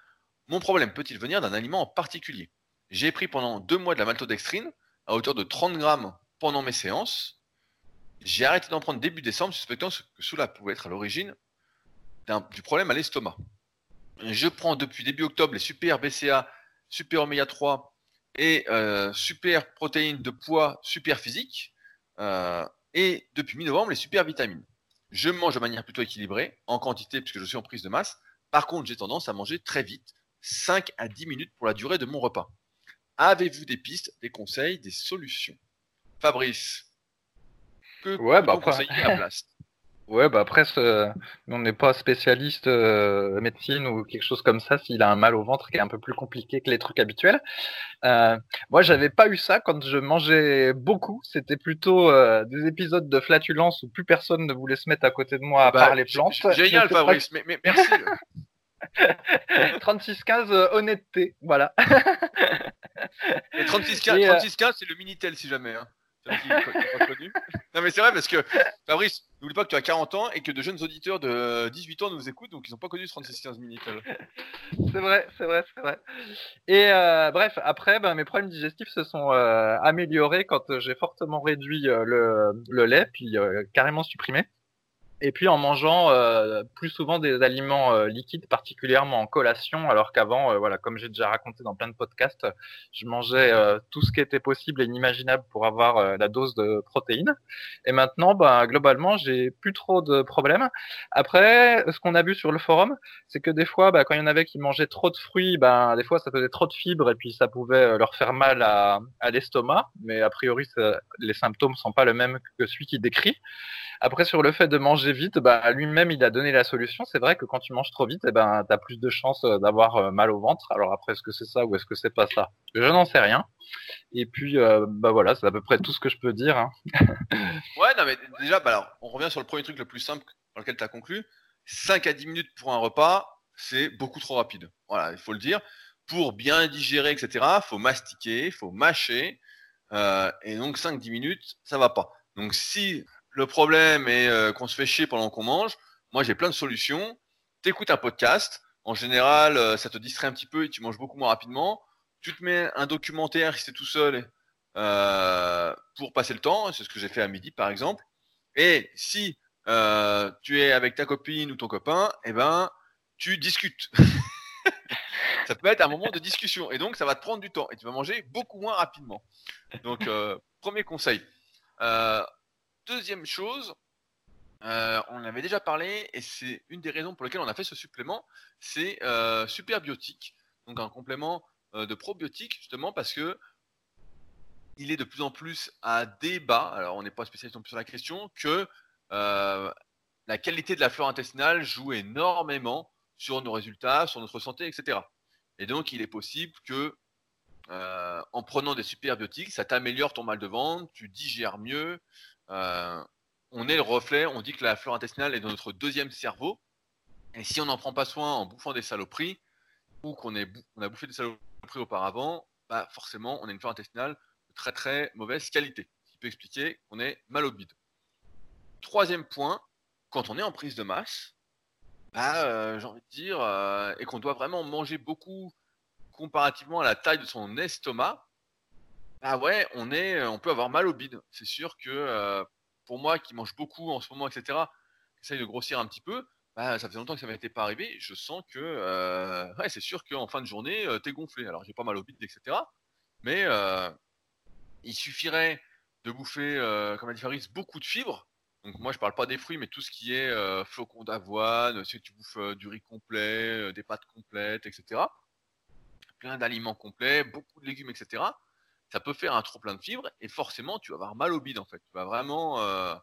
Mon problème peut-il venir d'un aliment en particulier? J'ai pris pendant deux mois de la maltodextrine à hauteur de 30 grammes pendant mes séances. J'ai arrêté d'en prendre début décembre, suspectant que cela pouvait être à l'origine du problème à l'estomac. Je prends depuis début octobre les super BCA, super oméga 3 et euh, super protéines de poids super physique. Euh, et depuis mi-novembre, les super vitamines. Je mange de manière plutôt équilibrée, en quantité, puisque je suis en prise de masse. Par contre, j'ai tendance à manger très vite, 5 à 10 minutes pour la durée de mon repas. Avez-vous des pistes, des conseils, des solutions? Fabrice, que Ouais, bah après- à Ouais, bah après, on n'est pas spécialiste euh, médecine ou quelque chose comme ça. S'il a un mal au ventre qui est un peu plus compliqué que les trucs habituels. Euh, moi, j'avais pas eu ça quand je mangeais beaucoup. C'était plutôt euh, des épisodes de flatulence où plus personne ne voulait se mettre à côté de moi à Bah, part les plantes. Génial, Fabrice, mais, mais merci. 36-15, euh, honnêteté, voilà. Et 36K, Et, euh, 36K, c'est le Minitel si jamais. Hein. Non mais c'est vrai parce que Fabrice, n'oublie pas que tu as 40 ans et que de jeunes auditeurs de 18 ans nous écoutent donc ils n'ont pas connu ce 3615 Minitel. C'est vrai, c'est vrai, c'est vrai. Et euh, bref, après, ben, mes problèmes digestifs se sont euh, améliorés quand j'ai fortement réduit euh, le, lait, puis carrément supprimé. Et puis en mangeant euh, plus souvent des aliments euh, liquides, particulièrement en collation, alors qu'avant, euh, voilà, comme j'ai déjà raconté dans plein de podcasts, je mangeais tout ce qui était possible et inimaginable pour avoir la dose de protéines. Et maintenant, ben, globalement, j'ai plus trop de problèmes. Après, ce qu'on a vu sur le forum, c'est que des fois, bah, quand il y en avait qui mangeaient trop de fruits, ben, des fois, ça faisait trop de fibres et puis ça pouvait leur faire mal à, l'estomac. Mais a priori, les symptômes sont pas le même que celui qui décrit. Après, sur le fait de manger vite, bah, lui-même, il a donné la solution. C'est vrai que quand tu manges trop vite, eh ben, tu as plus de chances euh, d'avoir euh, mal au ventre. Alors après, est-ce que c'est ça ou est-ce que c'est pas ça? Je n'en sais rien. Et puis, euh, bah voilà, c'est à peu près tout ce que je peux dire. hein. Ouais, non mais déjà, bah alors, on revient sur le premier truc le plus simple dans lequel tu as conclu. 5 à 10 minutes pour un repas, c'est beaucoup trop rapide. Voilà, il faut le dire. Pour bien digérer, etc., faut mastiquer, faut mâcher. Et donc 5-10 minutes, ça va pas. Donc si le problème est euh, qu'on se fait chier pendant qu'on mange, moi j'ai plein de solutions. T'écoutes un podcast, en général euh, ça te distrait un petit peu et tu manges beaucoup moins rapidement. Tu te mets un documentaire si t'es tout seul euh, pour passer le temps, c'est ce que j'ai fait à midi par exemple. Et si tu es avec ta copine ou ton copain, eh ben tu discutes. ça peut être un moment de discussion et donc ça va te prendre du temps et tu vas manger beaucoup moins rapidement. Donc premier conseil. Deuxième chose, euh, on en avait déjà parlé et c'est une des raisons pour lesquelles on a fait ce supplément, c'est euh, Superbiotique, donc un complément euh, de probiotiques justement parce que il est de plus en plus à débat, alors on n'est pas spécialiste non plus sur la question, que la qualité de la flore intestinale joue énormément sur nos résultats, sur notre santé, etc. Et donc il est possible que en prenant des superbiotiques, ça t'améliore ton mal de ventre, tu digères mieux. Euh, on est le reflet, on dit que la flore intestinale est dans notre deuxième cerveau. Et si on n'en prend pas soin en bouffant des saloperies, ou qu'on a bouffé des saloperies auparavant, bah forcément on a une flore intestinale de très très mauvaise qualité. Ce qui peut expliquer qu'on est mal au bide. Troisième point, quand on est en prise de masse, bah, euh, j'ai envie de dire, euh, et qu'on doit vraiment manger beaucoup comparativement à la taille de son estomac, bah ouais, on est, on peut avoir mal au bide. C'est sûr que euh, pour moi qui mange beaucoup en ce moment, etc., qui essaye de grossir un petit peu, bah, ça faisait longtemps que ça m'était pas arrivé. Je sens que, euh, ouais, c'est sûr qu'en fin de journée, euh, t'es gonflé. Alors j'ai pas mal au bide, etc. Mais euh, il suffirait de bouffer, euh, comme a dit Faris, beaucoup de fibres. Donc moi je parle pas des fruits, mais tout ce qui est euh, flocons d'avoine, si tu bouffes euh, du riz complet, euh, des pâtes complètes, etc. Plein d'aliments complets, beaucoup de légumes, etc. Ça peut faire un trop plein de fibres et forcément tu vas avoir mal au bide en fait. Tu vas vraiment euh,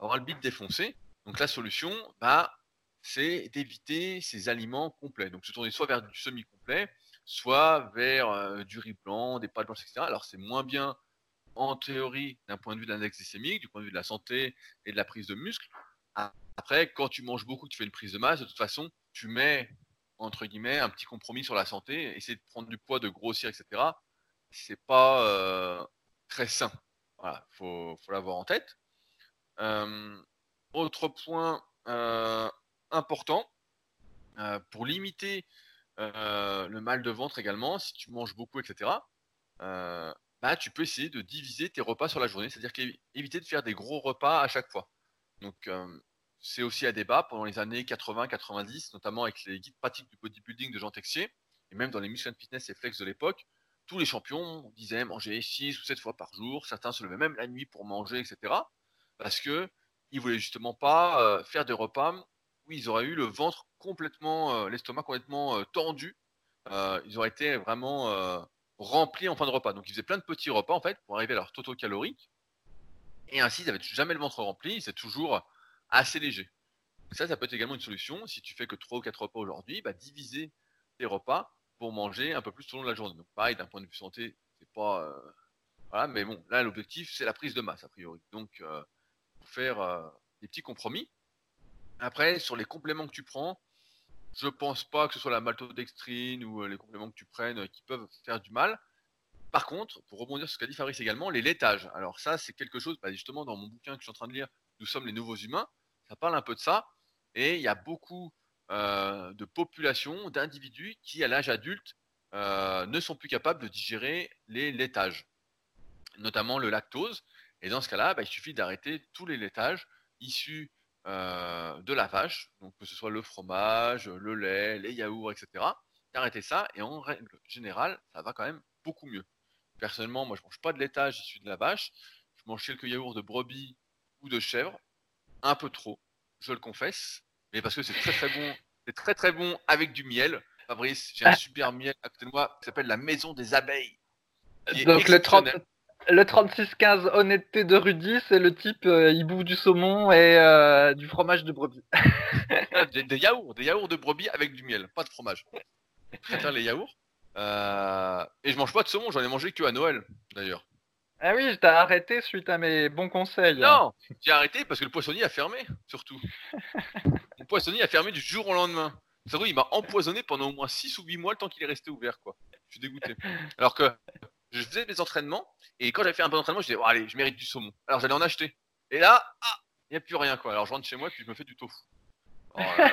avoir le bide défoncé. Donc la solution, bah, c'est d'éviter ces aliments complets. Donc se tourner soit vers du semi-complet, soit vers euh, du riz blanc, des pâtes blanches, etc. Alors c'est moins bien en théorie d'un point de vue de l'index glycémique, du point de vue de la santé et de la prise de muscle. Après, quand tu manges beaucoup, tu fais une prise de masse, de toute façon, tu mets entre guillemets un petit compromis sur la santé, essayer de prendre du poids, de grossir, etc. C'est pas euh, très sain. Voilà, faut, faut l'avoir en tête. Euh, autre point euh, important, pour limiter le mal de ventre également, si tu manges beaucoup, etc., bah, tu peux essayer de diviser tes repas sur la journée, c'est-à-dire éviter de faire des gros repas à chaque fois. Donc, c'est aussi à débat pendant les années 80-90, notamment avec les guides pratiques du bodybuilding de Jean Texier, et même dans les Mission Fitness et Flex de l'époque, tous les champions disaient manger 6 ou 7 fois par jour, certains se levaient même la nuit pour manger, etc. Parce que ils voulaient justement pas faire des repas où ils auraient eu le ventre complètement, l'estomac complètement tendu. Ils auraient été vraiment remplis en fin de repas. Donc ils faisaient plein de petits repas en fait pour arriver à leur taux calorique. Et ainsi, ils n'avaient jamais le ventre rempli, c'est toujours assez léger. Ça, ça peut être également une solution. Si tu fais que 3 ou 4 repas aujourd'hui, bah, diviser tes repas pour manger un peu plus tout au long de la journée. Donc pareil, d'un point de vue santé, c'est pas... euh, Voilà, mais bon, là, l'objectif, c'est la prise de masse, a priori. Donc, euh, faire euh, des petits compromis. Après, sur les compléments que tu prends, je pense pas que ce soit la maltodextrine ou euh, les compléments que tu prennes qui peuvent faire du mal. Par contre, pour rebondir sur ce qu'a dit Fabrice également, les laitages. Alors ça, c'est quelque chose, bah, justement, dans mon bouquin que je suis en train de lire, Nous sommes les nouveaux humains, ça parle un peu de ça. Et il y a beaucoup de populations, d'individus qui, à l'âge adulte, euh, ne sont plus capables de digérer les laitages, notamment le lactose. Et dans ce cas-là, bah, il suffit d'arrêter tous les laitages issus euh, de la vache, donc que ce soit le fromage, le lait, les yaourts, etc. D'arrêter ça, et en règle générale, ça va quand même beaucoup mieux. Personnellement, moi, je mange pas de laitage issu de la vache. Je mange quelques yaourts de brebis ou de chèvre, un peu trop, je le confesse, mais parce que c'est très très bon. C'est très très bon avec du miel. Fabrice, j'ai un super miel à côté de moi qui s'appelle la Maison des Abeilles. Donc le, 30, exceptionnel. le 36-15 honnêteté de Rudy, c'est le type, euh, il bouffe du saumon et euh, du fromage de brebis. Ah, des, des yaourts, des yaourts de brebis avec du miel, pas de fromage. Je préfère les yaourts. Euh, et je mange pas de saumon, j'en ai mangé que à Noël, d'ailleurs. Ah oui, je t'ai arrêté suite à mes bons conseils. Non, j'ai arrêté parce que le poissonnier a fermé, surtout. Le poissonnier a fermé du jour au lendemain. Ça se trouve, il m'a empoisonné pendant au moins 6 ou 8 mois le temps qu'il est resté ouvert, quoi. Je suis dégoûté. Alors que je faisais des entraînements, et quand j'avais fait un bon entraînement, je disais, oh, allez, je mérite du saumon. Alors j'allais en acheter. Et là, ah, il n'y a plus rien, quoi. Alors je rentre chez moi, et puis je me fais du tofu. Oh, euh,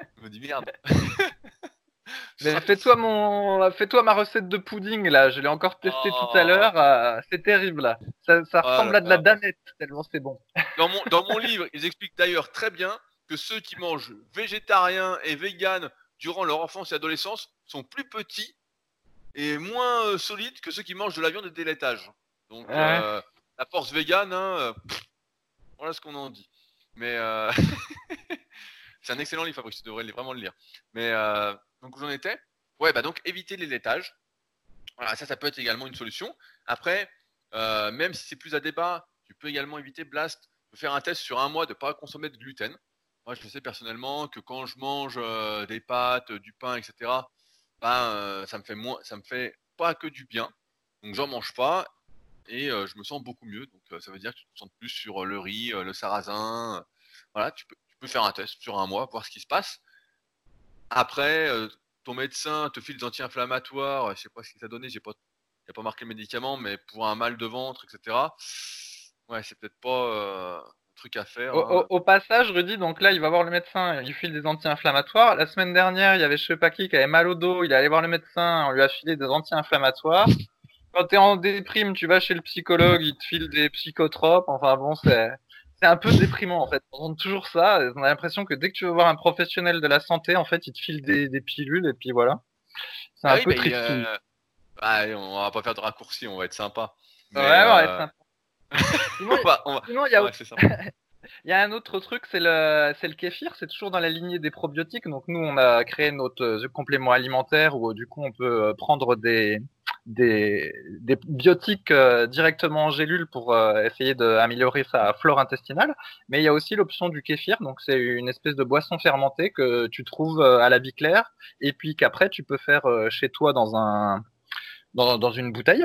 je me dis, merde. Mais fais-toi mon, fais-toi ma recette de pudding là. Je l'ai encore testé tout à Oh. l'heure. euh, c'est terrible là. Ça, ça Oh ressemble à de la danette tellement c'est bon. Dans mon, dans mon livre, ils expliquent d'ailleurs très bien que ceux qui mangent végétarien et vegan durant leur enfance et adolescence sont plus petits et moins euh, solides que ceux qui mangent de la viande et des laitages. Donc, Ouais. euh, la force vegan, hein, euh, pff, voilà ce qu'on en dit. Mais c'est un excellent livre, Fabrice, tu devrais vraiment le lire. Mais donc j'en étais Ouais, bah donc éviter les laitages. Voilà, ça, ça peut être également une solution. Après, euh, même si c'est plus à débat, tu peux également éviter Blast faire un test sur un mois de ne pas consommer de gluten. Moi, je sais personnellement que quand je mange euh, des pâtes, du pain, etc., ben, euh, ça me fait moins, ça me fait pas que du bien. Donc, j'en mange pas et je me sens beaucoup mieux. Donc, ça veut dire que tu te sens plus sur le riz, le sarrasin. voilà, tu peux, tu peux faire un test sur un mois, voir ce qui se passe. Après, euh, ton médecin te file des anti-inflammatoires. Je sais pas ce qu'il t'a donné, j'ai pas, il a pas marqué le médicament, mais pour un mal de ventre, etc. Ouais, c'est peut-être pas euh, un truc à faire. Au, hein. au- au passage, Rudy, donc là, il va voir le médecin, il lui file des anti-inflammatoires. La semaine dernière, il y avait qui qui avait mal au dos, il est allé voir le médecin, on lui a filé des anti-inflammatoires. Quand t'es en déprime, tu vas chez le psychologue, il te file des psychotropes. Enfin bon, c'est c'est un peu déprimant en fait. On entend toujours ça. On a l'impression que dès que tu veux voir un professionnel de la santé, en fait, il te file des, des pilules et puis voilà. C'est un Ah oui, peu mais, triste. euh, bah, on va pas faire de raccourcis, on va être sympa. Ouais, Mais, ouais, euh, sympa. Sinon, on va- on va- sinon, il y a ouais, sympa. Il y a un autre truc, c'est le, c'est le kéfir, c'est toujours dans la lignée des probiotiques. Donc nous, on a créé notre euh, complément alimentaire où euh, du coup on peut euh, prendre des, des, biotiques euh, directement en gélule pour euh, essayer d'améliorer sa flore intestinale. Mais il y a aussi l'option du kéfir, donc c'est une espèce de boisson fermentée que tu trouves euh, à la vie claire et puis qu'après tu peux faire chez toi dans un dans, dans une bouteille.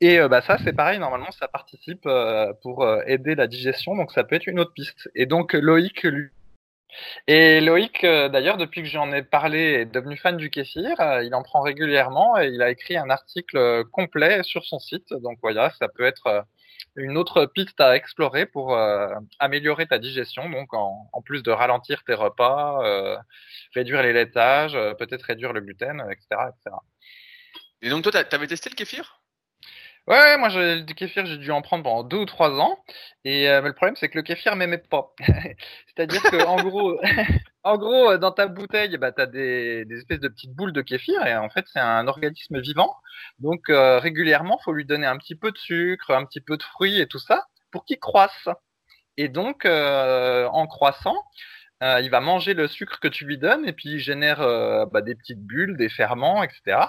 Et bah ça c'est pareil normalement ça participe pour aider la digestion donc ça peut être une autre piste. Et donc Loïc lui et Loïc euh, d'ailleurs depuis que j'en ai parlé est devenu fan du kéfir, euh, il en prend régulièrement et il a écrit un article euh, complet sur son site. Donc voilà, ça peut être une autre piste à explorer pour améliorer ta digestion donc en, plus de ralentir tes repas, réduire les laitages, peut-être réduire le gluten, etc., etc. Et donc toi, t'as- t'avais testé le kéfir? Ouais, moi j'ai- du kéfir, j'ai dû en prendre pendant deux ou trois ans. Et euh, mais le problème, c'est que le kéfir m'aimait pas. C'est-à-dire que en gros, en gros, dans ta bouteille, bah t'as des, des espèces de petites boules de kéfir et en fait c'est un organisme vivant. Donc euh, régulièrement, faut lui donner un petit peu de sucre, un petit peu de fruits et tout ça pour qu'il croisse. Et donc euh, en croissant, euh, il va manger le sucre que tu lui donnes et puis il génère euh, bah, des petites bulles, des ferments, etc.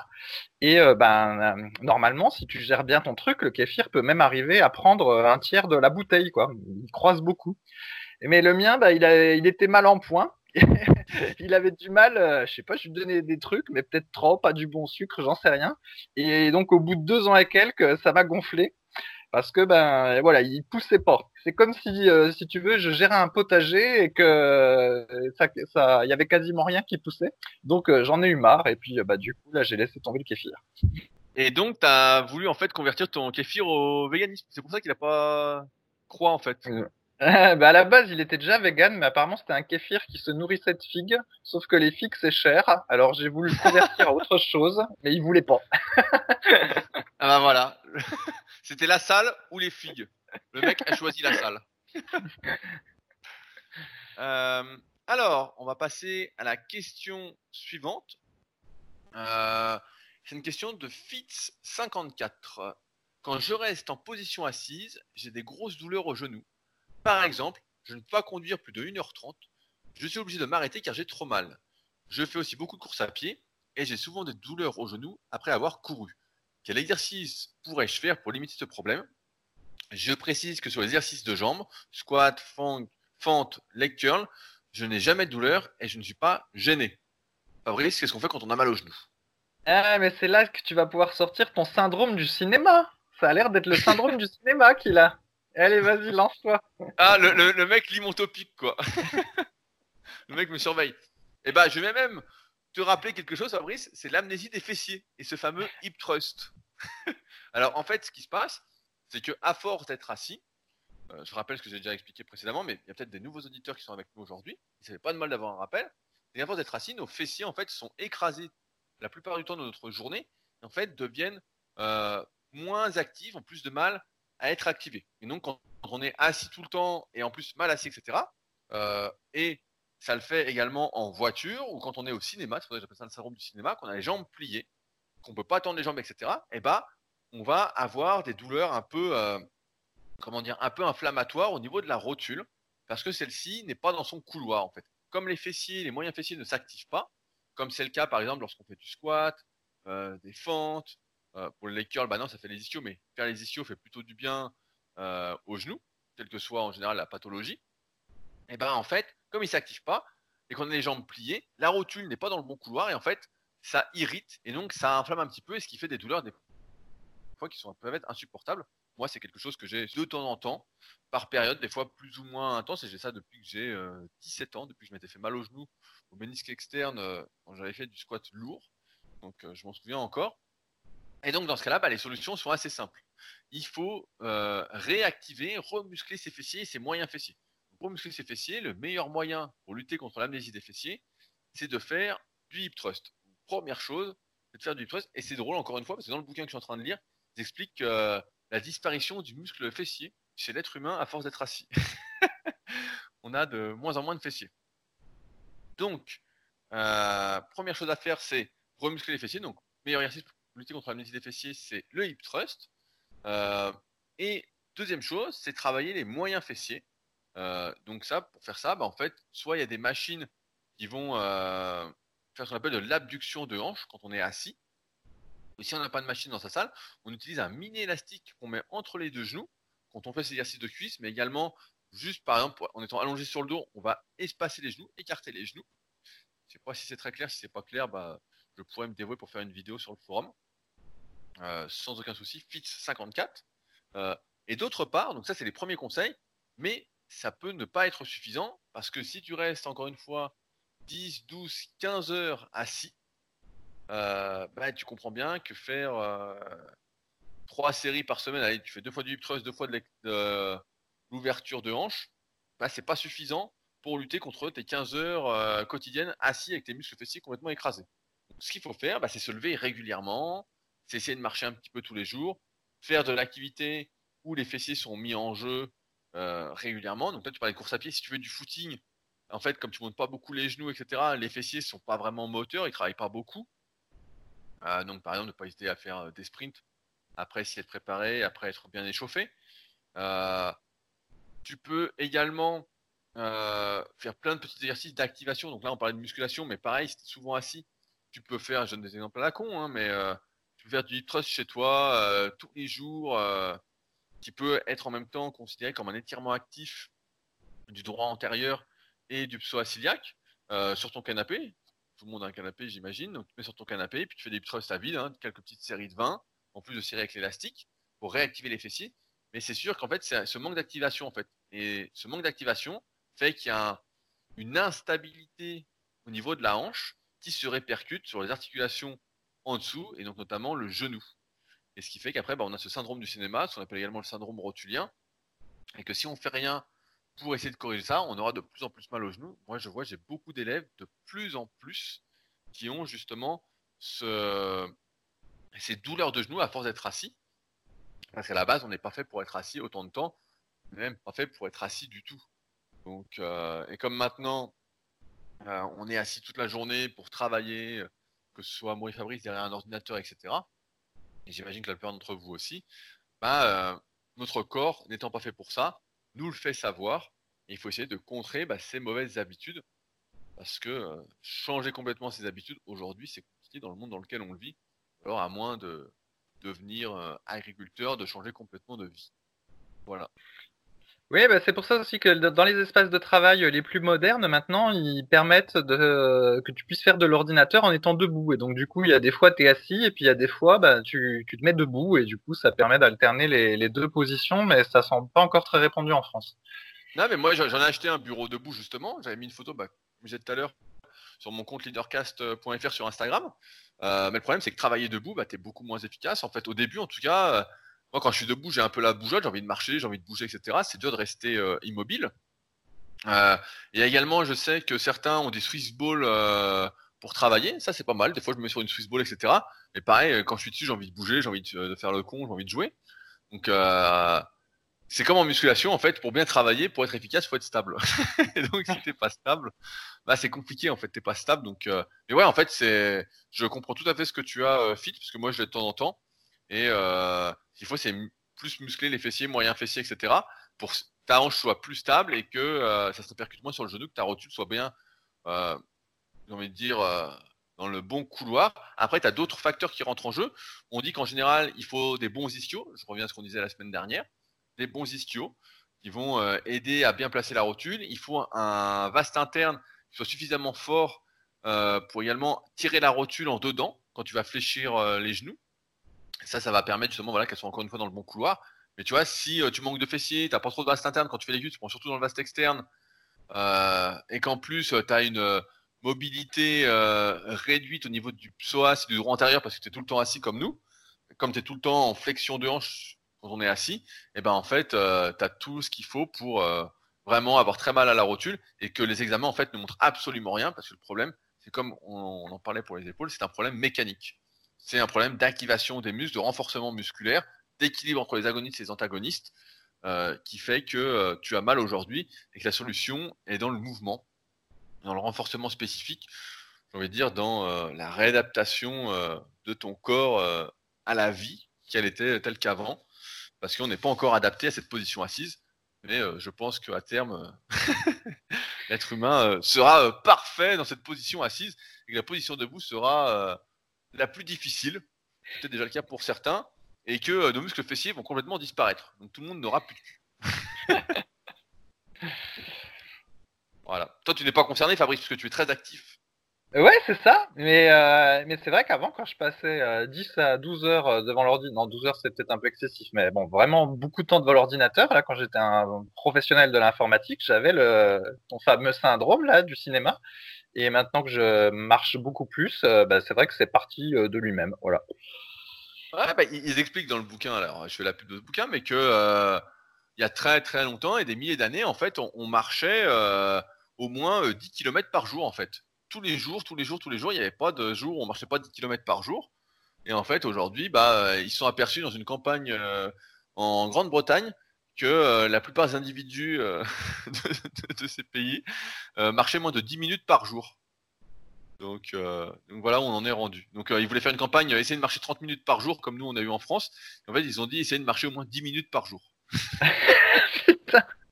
Et euh, ben normalement, si tu gères bien ton truc, le kéfir peut même arriver à prendre un tiers de la bouteille, quoi. Il croise beaucoup. Mais le mien, bah, il était mal en point. il avait du mal, euh, je sais pas, je lui donnais des trucs, mais peut-être trop, pas du bon sucre, j'en sais rien. Et donc au bout de deux ans et quelques, ça m'a gonflé parce que ben voilà, il poussait pas. C'est comme si, euh, si tu veux, je gérais un potager et que euh, ça, ça, il y avait quasiment rien qui poussait. Donc euh, j'en ai eu marre et puis bah du coup là j'ai laissé tomber le kéfir. Et donc t'as voulu en fait convertir ton kéfir au véganisme. C'est pour ça qu'il a pas croix en fait. Bah à la base il était déjà vegan, mais apparemment c'était un kéfir qui se nourrissait de figues. Sauf que les figues c'est cher, alors j'ai voulu le convertir à autre chose, mais il voulait pas. Ah bah voilà. C'était la salle ou les figues. Le mec a choisi la salle. Euh, alors, on va passer à la question suivante. Euh, c'est une question de Fitz54. Quand je reste en position assise, j'ai des grosses douleurs au genou. Par exemple, je ne peux pas conduire plus de 1h30. Je suis obligé de m'arrêter car j'ai trop mal. Je fais aussi beaucoup de courses à pied et j'ai souvent des douleurs au genou après avoir couru. Quel exercice pourrais-je faire pour limiter ce problème? Je précise que sur les exercices de jambes, squat, fente, leg curl, je n'ai jamais de douleur et je ne suis pas gêné. Fabrice, qu'est-ce qu'on fait quand on a mal au genou? Ah mais c'est là que tu vas pouvoir sortir ton syndrome du cinéma. Ça a l'air d'être le syndrome du cinéma qu'il a. Allez vas-y lance-toi. Ah, le, mec lit mon topic, quoi. le mec me surveille. Eh ben, je vais même te rappeler quelque chose, Fabrice, c'est l'amnésie des fessiers et ce fameux hip thrust. Alors en fait, ce qui se passe, c'est que à force d'être assis, euh, je rappelle ce que j'ai déjà expliqué précédemment, mais il y a peut-être des nouveaux auditeurs qui sont avec nous aujourd'hui. Ça fait pas de mal d'avoir un rappel. Et à force d'être assis, nos fessiers en fait sont écrasés la plupart du temps de notre journée, et en fait deviennent euh, moins actifs, ont plus de mal à être activés. Et donc quand on est assis tout le temps et en plus mal assis, etc. Euh, et ça le fait également en voiture ou quand on est au cinéma, c'est pour ça que j'appelle ça le syndrome du cinéma, qu'on a les jambes pliées, qu'on peut pas tendre les jambes, etc. Et bah, on va avoir des douleurs un peu, euh, comment dire, un peu inflammatoires au niveau de la rotule, parce que celle-ci n'est pas dans son couloir en fait. Comme les fessiers, les moyens fessiers ne s'activent pas, comme c'est le cas par exemple lorsqu'on fait du squat, euh, des fentes, euh, pour les curls, bah non, ça fait les ischios, mais faire les ischios fait plutôt du bien aux genoux, quelle que soit en général la pathologie. Et ben en fait, comme il s'active pas et qu'on a les jambes pliées, la rotule n'est pas dans le bon couloir et en fait, ça irrite et donc ça inflamme un petit peu et ce qui fait des douleurs des fois qui sont peuvent être insupportables. Moi, c'est quelque chose que j'ai de temps en temps, par période, des fois plus ou moins intense, et j'ai ça depuis que j'ai 17 ans, depuis que je m'étais fait mal au genou, au ménisque externe, quand j'avais fait du squat lourd. Donc, je m'en souviens encore. Et donc, dans ce cas-là, bah, les solutions sont assez simples. Il faut réactiver, remuscler ses fessiers et ses moyens fessiers pour muscler ses fessiers, le meilleur moyen pour lutter contre l'amnésie des fessiers, c'est de faire du hip thrust. Première chose, c'est de faire du hip thrust. Et c'est drôle, encore une fois, parce que dans le bouquin que je suis en train de lire, ils expliquent euh, la disparition du muscle fessier chez l'être humain à force d'être assis. On a de moins en moins de fessiers. Donc, euh, première chose à faire, c'est remuscler les fessiers. Donc, meilleur exercice lutter contre l'amnésie des fessiers, c'est le hip thrust. Euh, et deuxième chose, c'est travailler les moyens fessiers. Euh, donc ça, pour faire ça, bah, en fait, soit il y a des machines qui vont euh, faire ce qu'on appelle de l'abduction de hanche quand on est assis. Ou si on n'a pas de machine dans sa salle, on utilise un mini élastique qu'on met entre les deux genoux quand on fait ces exercices de cuisse, mais également juste par exemple en étant allongé sur le dos, on va espacer les genoux, écarter les genoux. Je sais pas si c'est très clair, si c'est pas clair, bah, je pourrais me dévouer pour faire une vidéo sur le forum. Euh, sans aucun souci, FITS 54. et d'autre part, donc ça c'est les premiers conseils, mais ça peut ne pas être suffisant parce que si tu restes encore une fois 10, 12, 15 heures assis, euh, bah, tu comprends bien que faire euh, trois séries par semaine, tu fais deux fois du hip thrust, deux fois de l'ouverture de hanche, bah, c'est pas suffisant pour lutter contre tes 15 heures euh, quotidiennes assis avec tes muscles fessiers complètement écrasés. ce qu'il faut faire, bah, c'est se lever régulièrement, c'est essayer de marcher un petit peu tous les jours, faire de l'activité où les fessiers sont mis en jeu euh, régulièrement. Donc là, tu parlais de course à pied. Si tu veux du footing, en fait, comme tu montes pas beaucoup les genoux, etc., les fessiers sont pas vraiment moteurs, ils travaillent pas beaucoup. Euh, donc, par exemple, ne pas hésiter à faire euh, des sprints après s'y être préparé, après être bien échauffé. tu peux également faire plein de petits exercices d'activation. Donc là, on parlait de musculation, mais pareil, si tu es souvent assis, tu peux faire, je donne des exemples à la con, hein, mais faire du hip thrust chez toi tous les jours qui peut être en même temps considéré comme un étirement actif du droit antérieur et du psoas-ciliaque euh, sur ton canapé. Tout le monde a un canapé, j'imagine. Donc, tu mets sur ton canapé, puis tu fais des thrusts à vide, hein, quelques petites séries de 20, en plus de séries avec l'élastique, pour réactiver les fessiers. Mais c'est sûr qu'en fait, ce manque d'activation, en fait. Et ce manque d'activation fait qu'il y a une instabilité au niveau de la hanche qui se répercute sur les articulations en dessous, et donc notamment le genou. Et ce qui fait qu'après, bah, on a ce syndrome du cinéma, ce qu'on appelle également le syndrome rotulien, et que si on fait rien pour essayer de corriger ça, on aura de plus en plus mal aux genoux. Moi, je vois, j'ai beaucoup d'élèves de plus en plus qui ont justement ce... ces douleurs de genoux à force d'être assis. Parce qu'à la base, on n'est pas fait pour être assis autant de temps, même pas fait pour être assis du tout. Donc, euh, et comme maintenant, euh, on est assis toute la journée pour travailler, que ce soit moi Fabrice derrière un ordinateur, etc et j'imagine que la plupart d'entre vous aussi, bah, euh, notre corps n'étant pas fait pour ça, nous le fait savoir. Il faut essayer de contrer bah, ces mauvaises habitudes. Parce que euh, changer complètement ces habitudes, aujourd'hui, c'est compliqué dans le monde dans lequel on vit. Alors, à moins de devenir euh, agriculteur, de changer complètement de vie. Voilà. Oui, bah, c'est pour ça aussi que dans les espaces de travail les plus modernes, maintenant, ils permettent de, que tu puisses faire de l'ordinateur en étant debout. Et donc, du coup, il y a des fois, tu es assis, et puis il y a des fois, bah, tu, tu te mets debout, et du coup, ça permet d'alterner les, les, deux positions, mais ça semble pas encore très répandu en France. Non, mais moi, j'en ai acheté un bureau debout, justement. J'avais mis une photo, bah, comme je disais tout à l'heure, sur mon compte leadercast.fr sur Instagram. mais le problème, c'est que travailler debout, bah, tu es beaucoup moins efficace. En fait, au début, en tout cas, moi, quand je suis debout, j'ai un peu la bougeotte, j'ai envie de marcher, j'ai envie de bouger, etc. C'est dur de rester immobile. et également, je sais que certains ont des Swiss balls pour travailler. Ça, c'est pas mal. Des fois, je me mets sur une Swiss ball, etc. Mais pareil, quand je suis dessus, j'ai envie de bouger, j'ai envie de, faire le con, j'ai envie de jouer. Donc, c'est comme en musculation, en fait, pour bien travailler, pour être efficace, il faut être stable. et donc, si t'es pas stable, bah, c'est compliqué, en fait, t'es pas stable. Donc, euh... mais ouais, en fait, c'est, je comprends tout à fait ce que tu as, euh, fit, parce que moi, je l'ai de temps en temps. Et euh, il faut, c'est plus muscler les fessiers, moyens fessiers, etc. pour que ta hanche soit plus stable et que euh, ça se répercute moins sur le genou, que ta rotule soit bien, euh, j'ai envie de dire, euh, dans le bon couloir. Après, tu as d'autres facteurs qui rentrent en jeu. On dit qu'en général, il faut des bons ischios. Je reviens à ce qu'on disait la semaine dernière des bons ischios qui vont aider à bien placer la rotule. Il faut un vaste interne qui soit suffisamment fort pour également tirer la rotule en dedans quand tu vas fléchir les genoux. Ça, ça va permettre justement voilà, qu'elle soit encore une fois dans le bon couloir. Mais tu vois, si tu manques de fessiers, tu n'as pas trop de vaste interne quand tu fais les culs, tu prends surtout dans le vaste externe, et qu'en plus tu as une mobilité réduite au niveau du psoas et du droit antérieur parce que tu es tout le temps assis comme nous, comme tu es tout le temps en flexion de hanche quand on est assis, et eh ben en fait, euh, tu as tout ce qu'il faut pour euh, vraiment avoir très mal à la rotule et que les examens en fait ne montrent absolument rien parce que le problème, c'est comme on, en parlait pour les épaules, c'est un problème mécanique. C'est un problème d'activation des muscles, de renforcement musculaire, d'équilibre entre les agonistes et les antagonistes, euh, qui fait que tu as mal aujourd'hui et que la solution est dans le mouvement, dans le renforcement spécifique, j'ai envie de dire dans la réadaptation de ton corps à la vie, qu'elle était telle qu'avant, parce qu'on n'est pas encore adapté à cette position assise. Mais euh, je pense qu'à terme, euh, l'être humain euh, sera parfait dans cette position assise et que la position debout sera la plus difficile. C'est peut-être déjà le cas pour certains. Et que nos muscles fessiers vont complètement disparaître. Donc tout le monde n'aura plus de cul. voilà. Toi, tu n'es pas concerné, Fabrice, parce que tu es très actif. Ouais, c'est ça. Mais, euh, mais c'est vrai qu'avant, quand je passais euh, 10 à 12 heures euh, devant l'ordinateur, non, 12 heures c'est peut-être un peu excessif, mais bon, vraiment beaucoup de temps devant l'ordinateur. Là, quand j'étais un professionnel de l'informatique, j'avais le ton fameux syndrome là du cinéma. Et maintenant que je marche beaucoup plus, euh, bah, c'est vrai que c'est parti euh, de lui-même. Voilà. Ouais, bah, ils expliquent dans le bouquin, alors je fais la pub de ce bouquin, mais que il y a très très longtemps et des milliers d'années, en fait, on, marchait au moins 10 km par jour, en fait tous les jours, tous les jours, tous les jours. Il n'y avait pas de jour où on marchait pas 10 km par jour. Et en fait, aujourd'hui, bah, ils sont aperçus dans une campagne euh, en Grande-Bretagne que euh, la plupart des individus euh, de, ces pays marchaient moins de 10 minutes par jour. Donc, donc, voilà où on en est rendu. Donc ils voulaient faire une campagne, essayer de marcher 30 minutes par jour comme nous on a eu en France. en fait, ils ont dit essayer de marcher au moins 10 minutes par jour.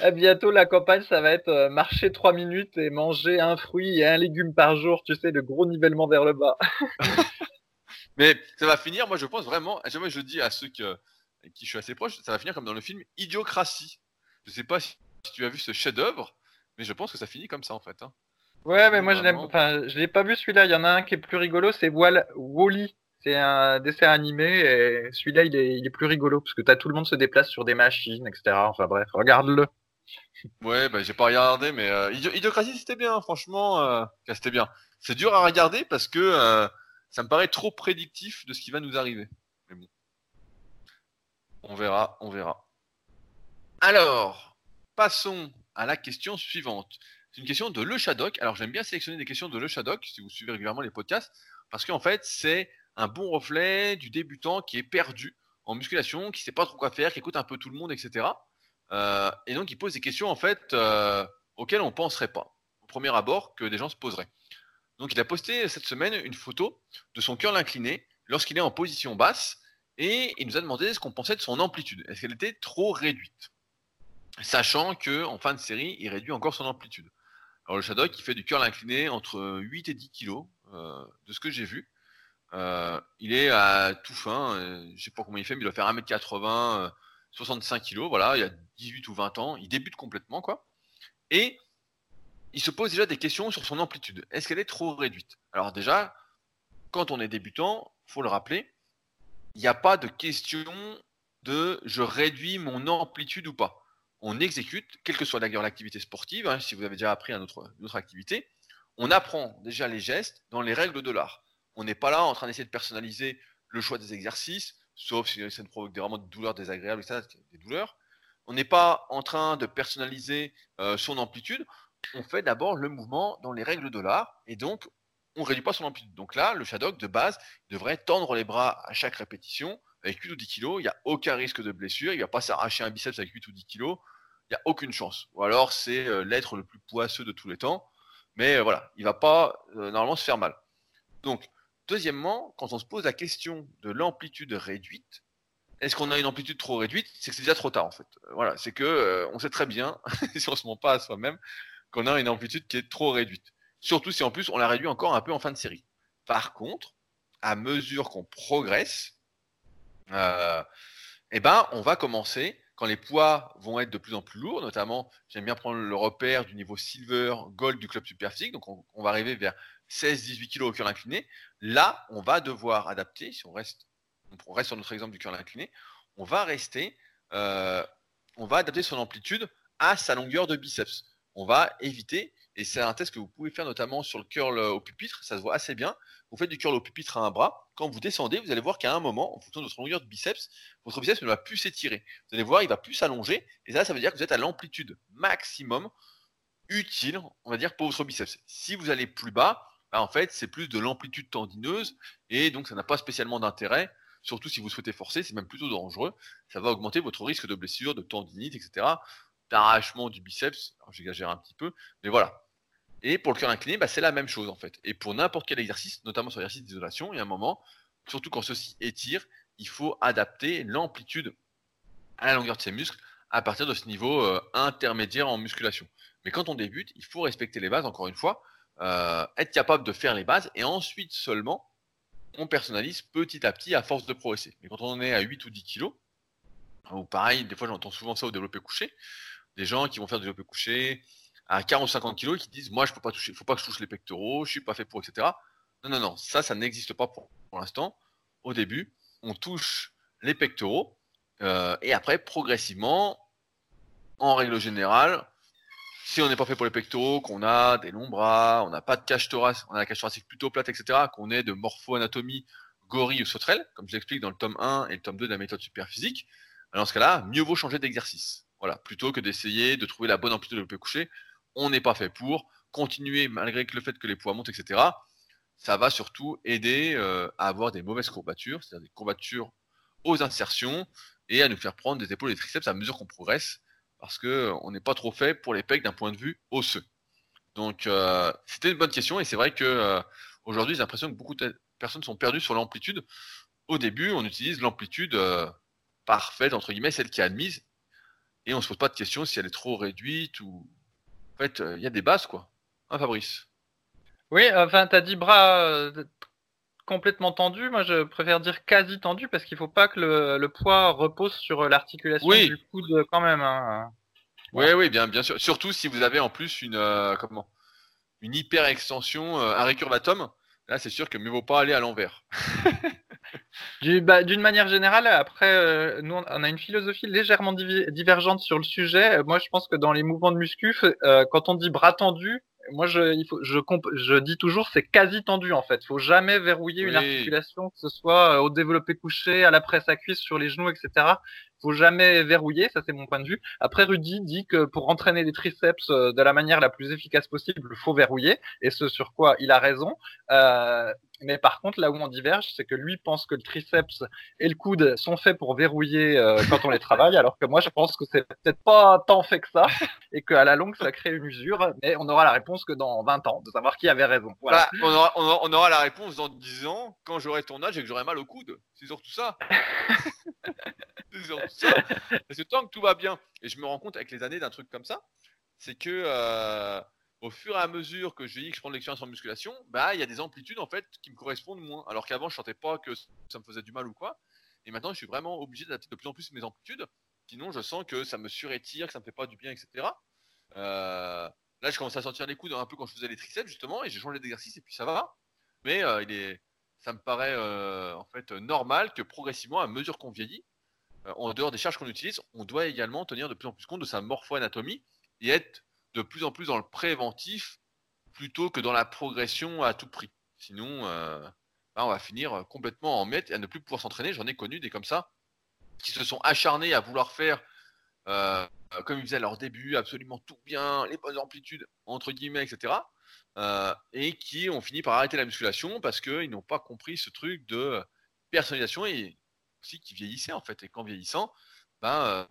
À bientôt, la campagne, ça va être euh, marcher trois minutes et manger un fruit et un légume par jour. Tu sais, le gros nivellement vers le bas. Mais ça va finir, moi je pense vraiment, jamais je dis à ceux qui je suis assez proche, ça va finir comme dans le film Idiocratie. Je sais pas si tu as vu ce chef-d'œuvre, mais je pense que ça finit comme ça en fait. Hein. Ouais, mais moi je je l'ai pas vu celui-là. Il y en a un qui est plus rigolo, c'est Wally. C'est un dessin animé et celui-là, il est, il est plus rigolo parce que t'as tout le monde se déplace sur des machines, etc. Enfin bref, regarde-le. Ouais, bah j'ai pas regardé, mais euh, Idiocratie c'était bien, franchement, euh, c'était bien. C'est dur à regarder parce que euh, ça me paraît trop prédictif de ce qui va nous arriver. On verra, on verra. Alors, passons à la question suivante. C'est une question de Le Shadok. Alors j'aime bien sélectionner des questions de Le Shadok si vous suivez régulièrement les podcasts, parce qu'en fait c'est un bon reflet du débutant qui est perdu en musculation, qui sait pas trop quoi faire, qui écoute un peu tout le monde, etc. Euh, et donc il pose des questions en fait euh, auxquelles on ne penserait pas au premier abord que des gens se poseraient. Donc il a posté cette semaine une photo de son cœur incliné lorsqu'il est en position basse et il nous a demandé ce qu'on pensait de son amplitude. Est-ce qu'elle était trop réduite? Sachant que en fin de série, il réduit encore son amplitude. Alors le Shadok, il fait du curl incliné entre 8 et 10 kg euh, de ce que j'ai vu. Euh, il est à tout fin, euh, je sais pas combien il fait, mais il doit faire 1m80, 65 kg, voilà, il a 18 ou 20 ans, il débute complètement, quoi. Et il se pose déjà des questions sur son amplitude. Est-ce qu'elle est trop réduite? Alors déjà, quand on est débutant, faut le rappeler, il n'y a pas de question de je réduis mon amplitude ou pas. on exécute, quelle que soit d'ailleurs l'activité sportive, hein, si vous avez déjà appris une autre, activité, on apprend déjà les gestes dans les règles de l'art. On n'est pas là en train d'essayer de personnaliser le choix des exercices, sauf si ça ne provoque vraiment des douleurs désagréables, etc., des douleurs. On n'est pas en train de personnaliser euh, son amplitude. On fait d'abord le mouvement dans les règles de l'art, et donc on ne réduit pas son amplitude. Donc là, le Shadok, de base, devrait tendre les bras à chaque répétition avec 8 ou 10 kg. Il n'y a aucun risque de blessure. Il ne va pas s'arracher un biceps avec 8 ou 10 kg. Il n'y a aucune chance. Ou alors, c'est euh, l'être le plus poisseux de tous les temps. Mais euh, voilà, il ne va pas euh, normalement se faire mal. Donc, deuxièmement, quand on se pose la question de l'amplitude réduite, est-ce qu'on a une amplitude trop réduite? C'est que c'est déjà trop tard en fait. voilà, c'est que on sait très bien, si on se ment pas à soi-même, qu'on a une amplitude qui est trop réduite. Surtout si en plus on la réduit encore un peu en fin de série. Par contre, à mesure qu'on progresse, euh, eh ben, on va commencer quand les poids vont être de plus en plus lourds, notamment, j'aime bien prendre le repère du niveau silver, gold du club super physique, donc on, va arriver vers 16-18 kg au cœur incliné. Là, on va devoir adapter, si on reste, on reste sur notre exemple du cœur incliné, on va rester, euh, on va adapter son amplitude à sa longueur de biceps. On va éviter et c'est un test que vous pouvez faire notamment sur le curl au pupitre, ça se voit assez bien. Vous faites du curl au pupitre à un bras. Quand vous descendez, vous allez voir qu'à un moment, en fonction de votre longueur de biceps, votre biceps ne va plus s'étirer. Vous allez voir, il va plus s'allonger. Et ça, ça veut dire que vous êtes à l'amplitude maximum utile, on va dire, pour votre biceps. Si vous allez plus bas, bah, en fait, c'est plus de l'amplitude tendineuse. Et donc, ça n'a pas spécialement d'intérêt. Surtout si vous souhaitez forcer, c'est même plutôt dangereux. Ça va augmenter votre risque de blessure, de tendinite, etc. D'arrachement du biceps. J'exagère un petit peu. Mais voilà, et pour le cœur incliné, bah, c'est la même chose en fait. Et pour n'importe quel exercice, notamment sur l'exercice d'isolation, il y a un moment, surtout quand ceci étire, il faut adapter l'amplitude à la longueur de ses muscles à partir de ce niveau euh, intermédiaire en musculation. Mais quand on débute, il faut respecter les bases, encore une fois, euh, être capable de faire les bases, et ensuite seulement, on personnalise petit à petit à force de progresser. Mais quand on est à 8 ou 10 kilos, ou pareil, des fois j'entends souvent ça au développé couché, des gens qui vont faire du développé couché, à 40 ou 50 kilos qui disent moi je peux pas toucher, faut pas que je touche les pectoraux, je suis pas fait pour, etc. Non, non, non, ça, ça n'existe pas pour, l'instant. Au début, on touche les pectoraux euh, et après, progressivement, en règle générale, si on n'est pas fait pour les pectoraux, qu'on a des longs bras, on n'a pas de cage thoracique, on a la cage thoracique plutôt plate, etc., qu'on est de morpho-anatomie gorille ou sauterelle, comme je l'explique dans le tome 1 et le tome 2 de la méthode super physique, dans ce cas-là, mieux vaut changer d'exercice. Voilà, plutôt que d'essayer de trouver la bonne amplitude de le coucher on n'est pas fait pour. Continuer malgré le fait que les poids montent, etc. Ça va surtout aider euh, à avoir des mauvaises courbatures, c'est-à-dire des courbatures aux insertions et à nous faire prendre des épaules et des triceps à mesure qu'on progresse, parce qu'on euh, n'est pas trop fait pour les pecs d'un point de vue osseux. Donc euh, c'était une bonne question et c'est vrai que aujourd'hui j'ai l'impression que beaucoup de personnes sont perdues sur l'amplitude. Au début, on utilise l'amplitude parfaite entre guillemets, celle qui est admise, et on se pose pas de question si elle est trop réduite ou en fait, il y a des bases, quoi. Hein, Fabrice? Oui, enfin, t'as dit bras euh, complètement tendus. Moi, je préfère dire quasi tendus parce qu'il faut pas que le, poids repose sur l'articulation du coude quand même. Hein. Oui, oui, bien, bien sûr. Surtout si vous avez en plus une, euh, comment, une hyper extension, euh, un récurvatum. Là, c'est sûr que mieux vaut pas aller à l'envers. Bah, d'une manière générale, après, euh, nous, on a une philosophie légèrement divergente sur le sujet. Moi, je pense que dans les mouvements de muscu, euh, quand on dit bras tendu, moi, je, il faut, je, je dis toujours, c'est quasi tendu en fait. Faut jamais verrouiller une articulation, que ce soit euh, au développé couché, à la presse à cuisse, sur les genoux, etc faut jamais verrouiller, ça c'est mon point de vue. Après, Rudy dit que pour entraîner les triceps de la manière la plus efficace possible, il faut verrouiller, et ce sur quoi il a raison. Euh, mais par contre, là où on diverge, c'est que lui pense que le triceps et le coude sont faits pour verrouiller euh, quand on les travaille, alors que moi je pense que c'est peut-être pas tant fait que ça, et qu'à la longue ça crée une usure, mais on aura la réponse que dans 20 ans, de savoir qui avait raison. Voilà. Bah, on, aura, on, aura, la réponse dans 10 ans, quand j'aurai ton âge et que j'aurai mal au coude. C'est surtout ça. c'est tant que tout va bien. Et je me rends compte avec les années d'un truc comme ça, c'est que euh, au fur et à mesure que je dis que je prends de l'expérience en musculation, bah il y a des amplitudes en fait qui me correspondent moins. Alors qu'avant je sentais pas que ça me faisait du mal ou quoi. Et maintenant je suis vraiment obligé d'adapter de plus en plus mes amplitudes. Sinon je sens que ça me surétire, que ça me fait pas du bien, etc. Euh, là je commence à sentir les coudes un peu quand je faisais les triceps justement et j'ai changé d'exercice et puis ça va. Mais euh, il est, ça me paraît en fait normal que progressivement à mesure qu'on vieillit, euh, en dehors des charges qu'on utilise, on doit également tenir de plus en plus compte de sa morpho-anatomie et être de plus en plus dans le préventif plutôt que dans la progression à tout prix. Sinon, euh, on va finir complètement en mètre et à ne plus pouvoir s'entraîner. J'en ai connu des comme ça qui se sont acharnés à vouloir faire euh, comme ils faisaient à leur début, absolument tout bien, les bonnes amplitudes, entre guillemets, etc. et qui ont fini par arrêter la musculation parce qu'ils n'ont pas compris ce truc de personnalisation et aussi qui vieillissait en fait. Et qu'en vieillissant, ben,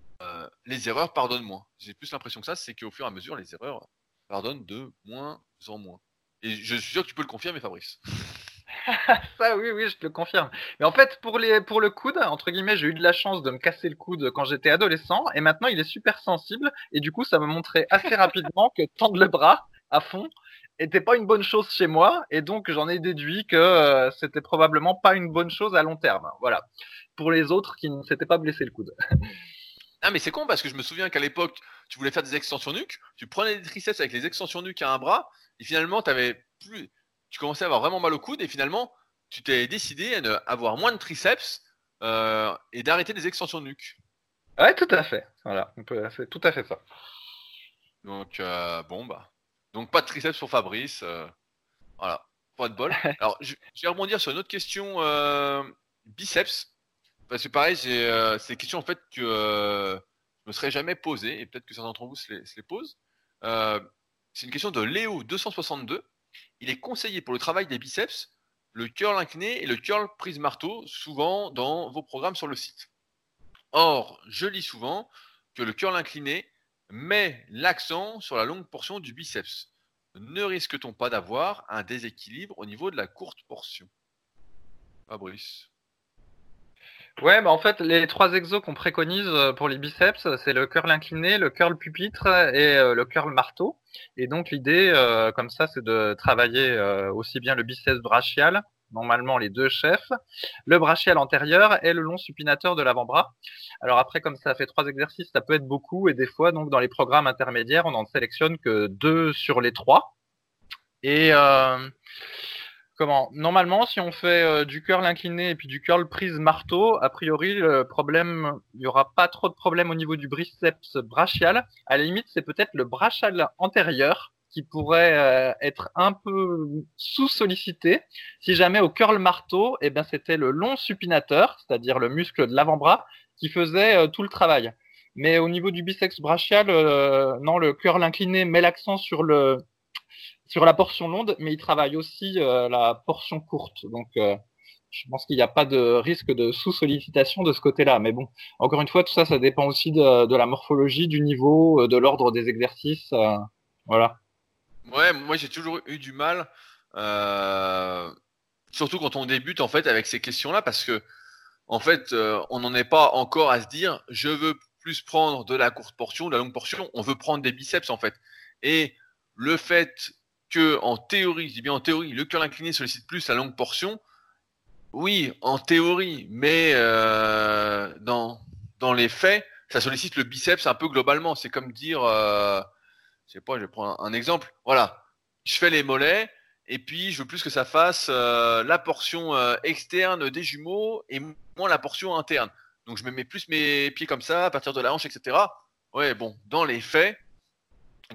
les erreurs pardonnent moins. J'ai plus l'impression que ça, c'est qu'au fur et à mesure, les erreurs pardonnent de moins en moins. Et je suis sûr que tu peux le confirmer, Fabrice. ça, oui, oui, je te le confirme. Mais en fait, pour, les, pour le coude, entre guillemets, j'ai eu de la chance de me casser le coude quand j'étais adolescent, et maintenant il est super sensible, et du coup, ça m'a montré assez rapidement que tendre le bras à fond était pas une bonne chose chez moi, et donc j'en ai déduit que euh, c'était probablement pas une bonne chose à long terme. Voilà. Pour les autres qui ne s'étaient pas blessés le coude. Ah mais c'est con parce que je me souviens qu'à l'époque, tu voulais faire des extensions nuques, tu prenais des triceps avec les extensions nuques à un bras, et finalement avais plus, tu commençais à avoir vraiment mal au coude, et finalement tu t'es décidé à avoir moins de triceps euh, et d'arrêter des extensions nuques. Ouais, tout à fait. Voilà, c'est tout à fait ça. Donc euh, bon bah, donc pas de triceps pour Fabrice. Euh, voilà, pas de bol. Alors je, vais rebondir sur une autre question biceps. Parce que pareil, c'est euh, des questions en fait que euh, je me serais jamais posées et peut-être que certains d'entre vous se les, posent. Euh, c'est une question de Léo 262. Il est conseillé pour le travail des biceps le curl incliné et le curl prise marteau, souvent dans vos programmes sur le site. Or, je lis souvent que le curl incliné met l'accent sur la longue portion du biceps. Ne risque-t-on pas d'avoir un déséquilibre au niveau de la courte portion? Fabrice Ouais, bah en fait, les trois exos qu'on préconise euh, pour les biceps, c'est le curl incliné, le curl pupitre et euh, le curl marteau. Et donc l'idée, euh, comme ça, c'est de travailler aussi bien le biceps brachial, normalement les deux chefs, le brachial antérieur et le long supinateur de l'avant-bras. Alors après, comme ça fait trois exercices, ça peut être beaucoup et des fois, donc dans les programmes intermédiaires, on n'en sélectionne que deux sur les trois. Et comment? Normalement, si on fait euh, du curl incliné et puis du curl prise marteau, a priori, le problème, il n'y aura pas trop de problème au niveau du biceps brachial. À la limite, c'est peut-être le brachial antérieur qui pourrait euh, être un peu sous-sollicité. Si jamais au curl marteau, eh ben, c'était le long supinateur, c'est-à-dire le muscle de l'avant-bras, qui faisait euh, tout le travail. Mais au niveau du biceps brachial, non, le curl incliné met l'accent sur le sur la portion longue, mais il travaille aussi euh, la portion courte. Donc, euh, je pense qu'il n'y a pas de risque de sous-sollicitation de ce côté-là. Mais bon, encore une fois, tout ça, ça dépend aussi de, la morphologie, du niveau, euh, de l'ordre des exercices. voilà. Ouais, moi j'ai toujours eu du mal, surtout quand on débute en fait avec ces questions-là, parce que en fait, on n'en est pas encore à se dire, je veux plus prendre de la courte portion, de la longue portion. On veut prendre des biceps en fait. Et le fait que en théorie, je dis bien en théorie, le curl incliné sollicite plus la longue portion. Oui, en théorie, mais euh, dans, dans les faits, ça sollicite le biceps un peu globalement. C'est comme dire, euh, je sais pas, je vais prendre un, exemple. Voilà, je fais les mollets et puis je veux plus que ça fasse euh, la portion externe des jumeaux et moins la portion interne. Donc je me mets plus mes pieds comme ça à partir de la hanche, etc. Ouais, bon, dans les faits,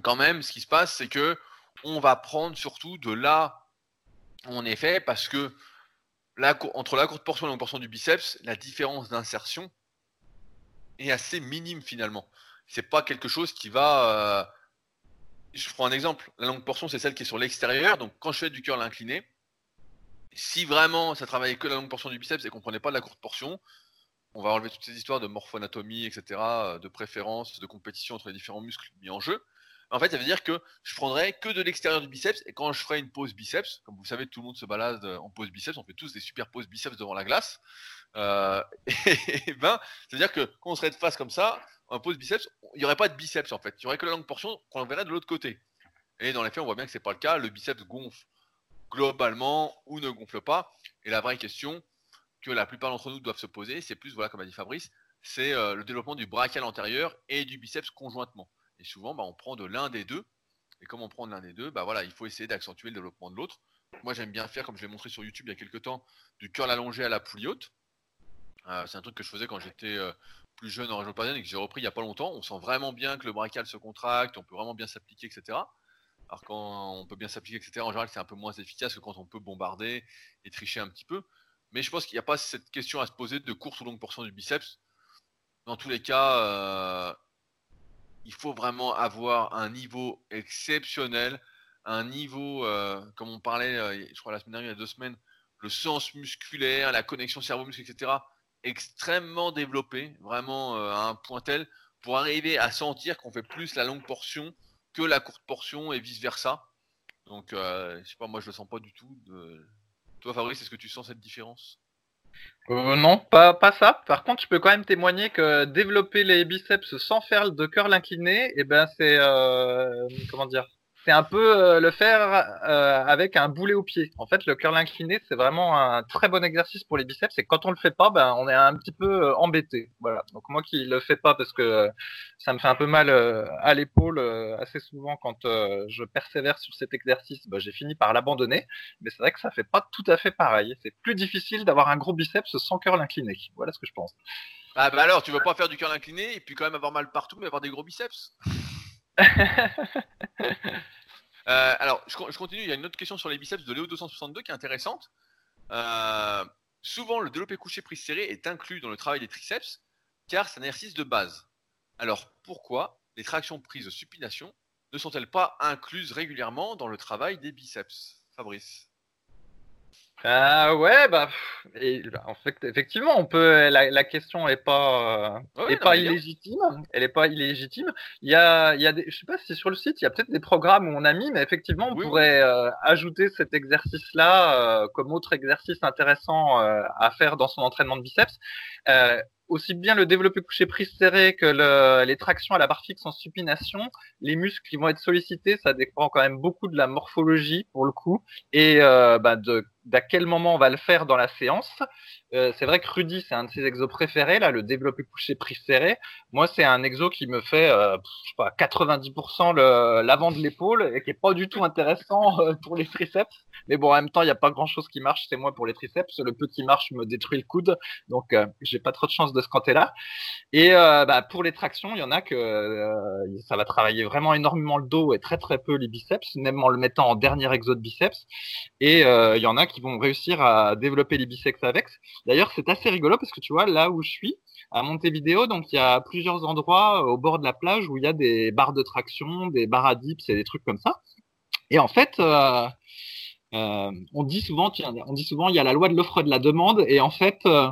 quand même, ce qui se passe, c'est que on va prendre surtout de là en effet parce que entre la courte portion et la longue portion du biceps, la différence d'insertion est assez minime finalement. C'est pas quelque chose qui va. Euh, je prends un exemple. La longue portion, c'est celle qui est sur l'extérieur. Donc quand je fais du curl incliné, si vraiment ça travaillait que la longue portion du biceps et qu'on prenait pas de la courte portion, on va enlever toutes ces histoires de morphoanatomie, etc., de préférence, de compétition entre les différents muscles mis en jeu. En fait, ça veut dire que je prendrai que de l'extérieur du biceps et quand je ferai une pause biceps, comme vous savez, tout le monde se balade en pause biceps, on fait tous des super pauses biceps devant la glace. Euh, et, ben, c'est-à-dire que quand on serait de face comme ça, en pause biceps, il n'y aurait pas de biceps en fait. Il n'y aurait que la longue portion qu'on verrait de l'autre côté. Et dans les faits, on voit bien que c'est pas le cas. Le biceps gonfle globalement ou ne gonfle pas. Et la vraie question que la plupart d'entre nous doivent se poser, c'est plus, voilà, comme a dit Fabrice, c'est euh, le développement du brachial antérieur et du biceps conjointement. Et souvent, bah, on prend de l'un des deux. Et comme on prend de l'un des deux, bah voilà, il faut essayer d'accentuer le développement de l'autre. Moi, j'aime bien faire, comme je l'ai montré sur YouTube il y a quelques temps, du curl allongé à la poulie haute. Euh, c'est un truc que je faisais quand j'étais euh, plus jeune en région parisienne et que j'ai repris il n'y a pas longtemps, on sent vraiment bien que le brachial se contracte, on peut vraiment bien s'appliquer, etc. Alors quand on peut bien s'appliquer, etc., en général, c'est un peu moins efficace que quand on peut bombarder et tricher un petit peu. Mais je pense qu'il n'y a pas cette question à se poser de courte ou longue portion du biceps. Dans tous les cas, euh, il faut vraiment avoir un niveau exceptionnel, un niveau, euh, comme on parlait, euh, je crois la semaine dernière, il y a deux semaines, le sens musculaire, la connexion cerveau-muscle, etc., extrêmement développé, vraiment à un point tel, pour arriver à sentir qu'on fait plus la longue portion que la courte portion et vice versa. Donc, euh, je sais pas, moi je le sens pas du tout. Toi, Fabrice, est-ce que tu sens cette différence? Euh, Non, pas, pas ça. Par contre, je peux quand même témoigner que développer les biceps sans faire de curl incliné, et eh ben c'est euh, comment dire c'est un peu euh, le faire euh, avec un boulet au pied. En fait, le curl incliné, c'est vraiment un très bon exercice pour les biceps. Et quand on le fait pas, ben, on est un petit peu euh, embêté. Voilà. Donc moi qui le fais pas parce que ça me fait un peu mal à l'épaule assez souvent quand je persévère sur cet exercice, ben, j'ai fini par l'abandonner. Mais c'est vrai que ça fait pas tout à fait pareil. C'est plus difficile d'avoir un gros biceps sans curl incliné. Voilà ce que je pense. Ah bah alors, tu veux pas faire du curl incliné et puis quand même avoir mal partout, mais avoir des gros biceps Euh, alors, je, continue. Il y a une autre question sur les biceps de Léo 262 qui est intéressante. Euh, souvent, le développé couché prise serré est inclus dans le travail des triceps car c'est un exercice de base. Alors, pourquoi les tractions prises de supination ne sont-elles pas incluses régulièrement dans le travail des biceps? Fabrice ah ouais, bah, et, en fait, effectivement, on peut. La, question est pas, euh, est pas illégitime. Elle est pas illégitime. Il y a, il y a des, je sais pas si sur le site, il y a peut-être des programmes où on a mis, mais effectivement, on pourrait euh, ajouter cet exercice-là euh, comme autre exercice intéressant à faire dans son entraînement de biceps aussi bien le développé couché prise serré que le, les tractions à la barre fixe en supination, les muscles qui vont être sollicités, ça dépend quand même beaucoup de la morphologie pour le coup et euh, bah de d'à quel moment on va le faire dans la séance. Euh, c'est vrai que Rudy, c'est un de ses exos préférés, là, le développé couché prise. Moi, c'est un exo qui me fait, euh, je sais pas, 90% l'avant de l'épaule et qui est pas du tout intéressant euh, pour les triceps. Mais bon, en même temps, il n'y a pas grand chose qui marche, c'est moi pour les triceps. Le petit marche me détruit le coude, donc j'ai pas trop de chance de ce côté-là. Et euh, bah, pour les tractions, il y en a que ça va travailler vraiment énormément le dos et très très peu les biceps, même en le mettant en dernier exo de biceps. Et il y en a qui vont réussir à développer les biceps avec. D'ailleurs, c'est assez rigolo parce que tu vois, là où je suis, à Montevideo, donc il y a plusieurs endroits au bord de la plage où il y a des barres de traction, des barres à dips et des trucs comme ça. Et en fait, euh, euh, on dit souvent, on dit souvent, il y a la loi de l'offre et de la demande, et en fait, euh,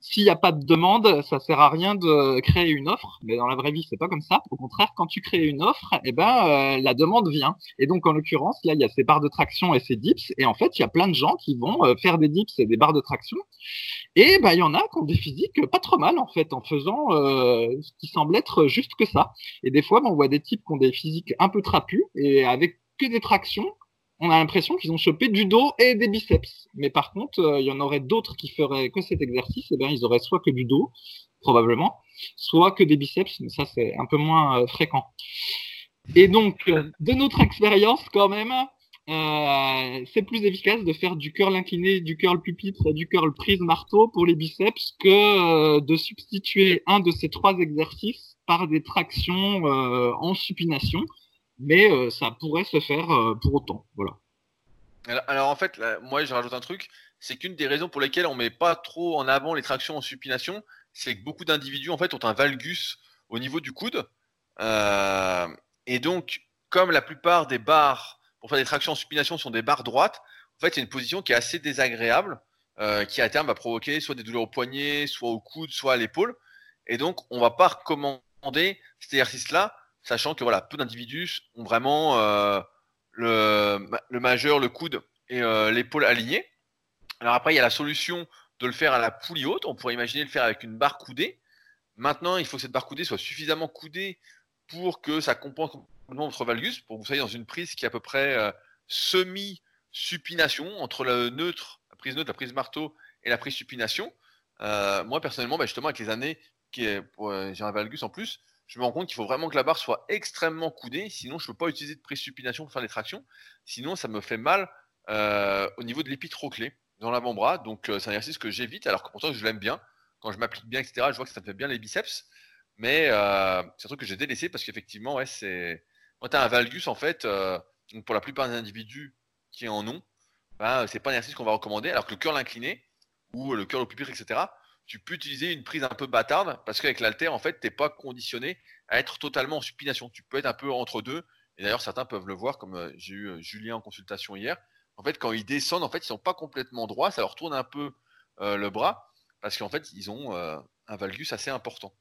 s'il n'y a pas de demande, ça sert à rien de créer une offre. Mais dans la vraie vie, c'est pas comme ça. Au contraire, quand tu crées une offre, eh ben, euh, la demande vient. Et donc, en l'occurrence, là, il y a ces barres de traction et ces dips, et en fait, il y a plein de gens qui vont faire des dips et des barres de traction. Et ben, il y en a qui ont des physiques pas trop mal en fait, en faisant ce qui semble être juste que ça. Et des fois, on voit des types qui ont des physiques un peu trapus et avec que des tractions on a l'impression qu'ils ont chopé du dos et des biceps. Mais par contre, euh, il y en aurait d'autres qui feraient que cet exercice, et eh bien ils auraient soit que du dos, probablement, soit que des biceps, mais ça c'est un peu moins euh, fréquent. Et donc, euh, de notre expérience quand même, c'est plus efficace de faire du curl incliné, du curl pupitre, du curl prise marteau pour les biceps que de substituer un de ces trois exercices par des tractions en supination mais euh, ça pourrait se faire euh, pour autant. Voilà. Alors, en fait, moi je rajoute un truc, c'est qu'une des raisons pour lesquelles on met pas trop en avant les tractions en supination, c'est que beaucoup d'individus en fait ont un valgus au niveau du coude, euh, et donc comme la plupart des barres pour faire des tractions en supination sont des barres droites, en fait c'est une position qui est assez désagréable, qui à terme va provoquer soit des douleurs au poignet, soit au coude, soit à l'épaule, et donc on va pas recommander cet exercice-là sachant que voilà, peu d'individus ont vraiment euh, le, majeur, le coude et euh, l'épaule alignés. Alors après, il y a la solution de le faire à la poulie haute. On pourrait imaginer le faire avec une barre coudée. Maintenant, il faut que cette barre coudée soit suffisamment coudée pour que ça compense complètement votre valgus, pour que vous soyez dans une prise qui est à peu près euh, semi-supination entre neutre, la prise neutre, la prise marteau et la prise supination. moi personnellement, bah, justement avec les années, qui j'ai un valgus en plus, je me rends compte qu'il faut vraiment que la barre soit extrêmement coudée, sinon je ne peux pas utiliser de présupination pour faire des tractions, sinon ça me fait mal euh, au niveau de l'épitroclé dans l'avant-bras, donc euh, c'est un exercice que j'évite alors que pourtant je l'aime bien. quand je m'applique bien, etc., je vois que ça me fait bien les biceps. Mais euh, c'est un truc que j'ai délaissé parce qu'effectivement, ouais, c'est. Quand tu as un valgus, en fait, pour la plupart des individus qui en ont, ben, c'est pas un exercice qu'on va recommander. Alors que le curl incliné ou le curl au pupitre, etc., tu peux utiliser une prise un peu bâtarde parce qu'avec l'alter, en fait, tu n'es pas conditionné à être totalement en supination. Tu peux être un peu entre deux. Et d'ailleurs, certains peuvent le voir, comme euh, j'ai eu Julien en consultation hier. En fait, quand ils descendent, en fait, ils sont pas complètement droits. Ça leur tourne un peu le bras parce qu'en fait, ils ont un valgus assez important.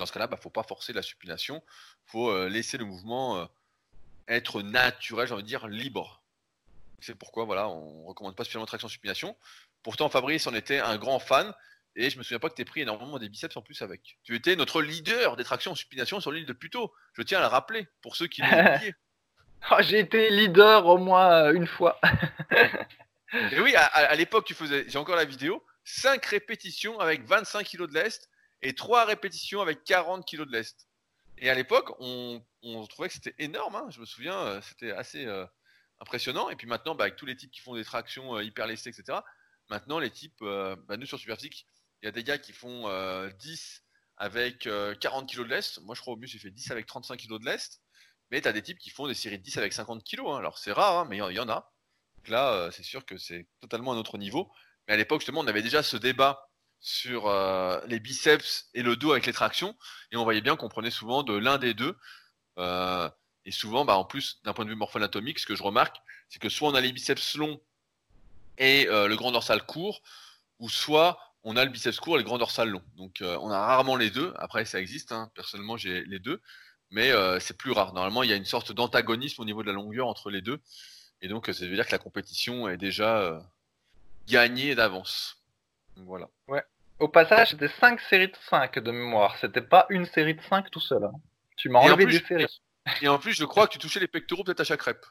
Dans ce cas-là, il bah, ne faut pas forcer la supination. Il faut euh, laisser le mouvement euh, être naturel, j'ai envie de dire libre. C'est pourquoi voilà, on ne recommande pas spécialement traction supination. Pourtant, Fabrice en était un grand fan. Et je me souviens pas que tu aies pris énormément des biceps en plus avec. Tu étais notre leader des tractions en supination sur l'île de Puto. Je tiens à le rappeler pour ceux qui l'ont oublié. Oh, j'ai été leader au moins euh, une fois. et oui, à, l'époque, tu faisais, j'ai encore la vidéo, 5 répétitions avec 25 kg de lest et 3 répétitions avec 40 kg de lest. Et à l'époque, on, trouvait que c'était énorme. Hein. Je me souviens, euh, c'était assez euh, impressionnant. Et puis maintenant, bah, avec tous les types qui font des tractions euh, hyper lestées, etc., maintenant, les types, bah, nous sur Superphysique, il y a des gars qui font 10 avec 40 kg de lest. Moi, je crois au mieux, j'ai fait 10 avec 35 kg de lest. Mais tu as des types qui font des séries de 10 avec 50 kg. Hein. Alors, c'est rare, hein, mais il y, en a. Donc là, c'est sûr que c'est totalement un autre niveau. Mais à l'époque, justement, on avait déjà ce débat sur euh, les biceps et le dos avec les tractions, et on voyait bien qu'on prenait souvent de l'un des deux. Euh, et souvent, bah, en plus, d'un point de vue morpho-anatomique, ce que je remarque, c'est que soit on a les biceps longs et euh, le grand dorsal court, ou soit on a le biceps court et le grand dorsal long. Donc on a rarement les deux. Après, ça existe. Hein. Personnellement, j'ai les deux, mais c'est plus rare. Normalement, il y a une sorte d'antagonisme au niveau de la longueur entre les deux, et donc ça veut dire que la compétition est déjà gagnée d'avance. Voilà. Ouais. Au passage, c'était 5 séries de 5 de mémoire. C'était pas une série de 5 tout seul. Hein. Tu m'as enlevé des séries. Et en plus, je crois que tu touchais les pectoraux peut-être à chaque rep.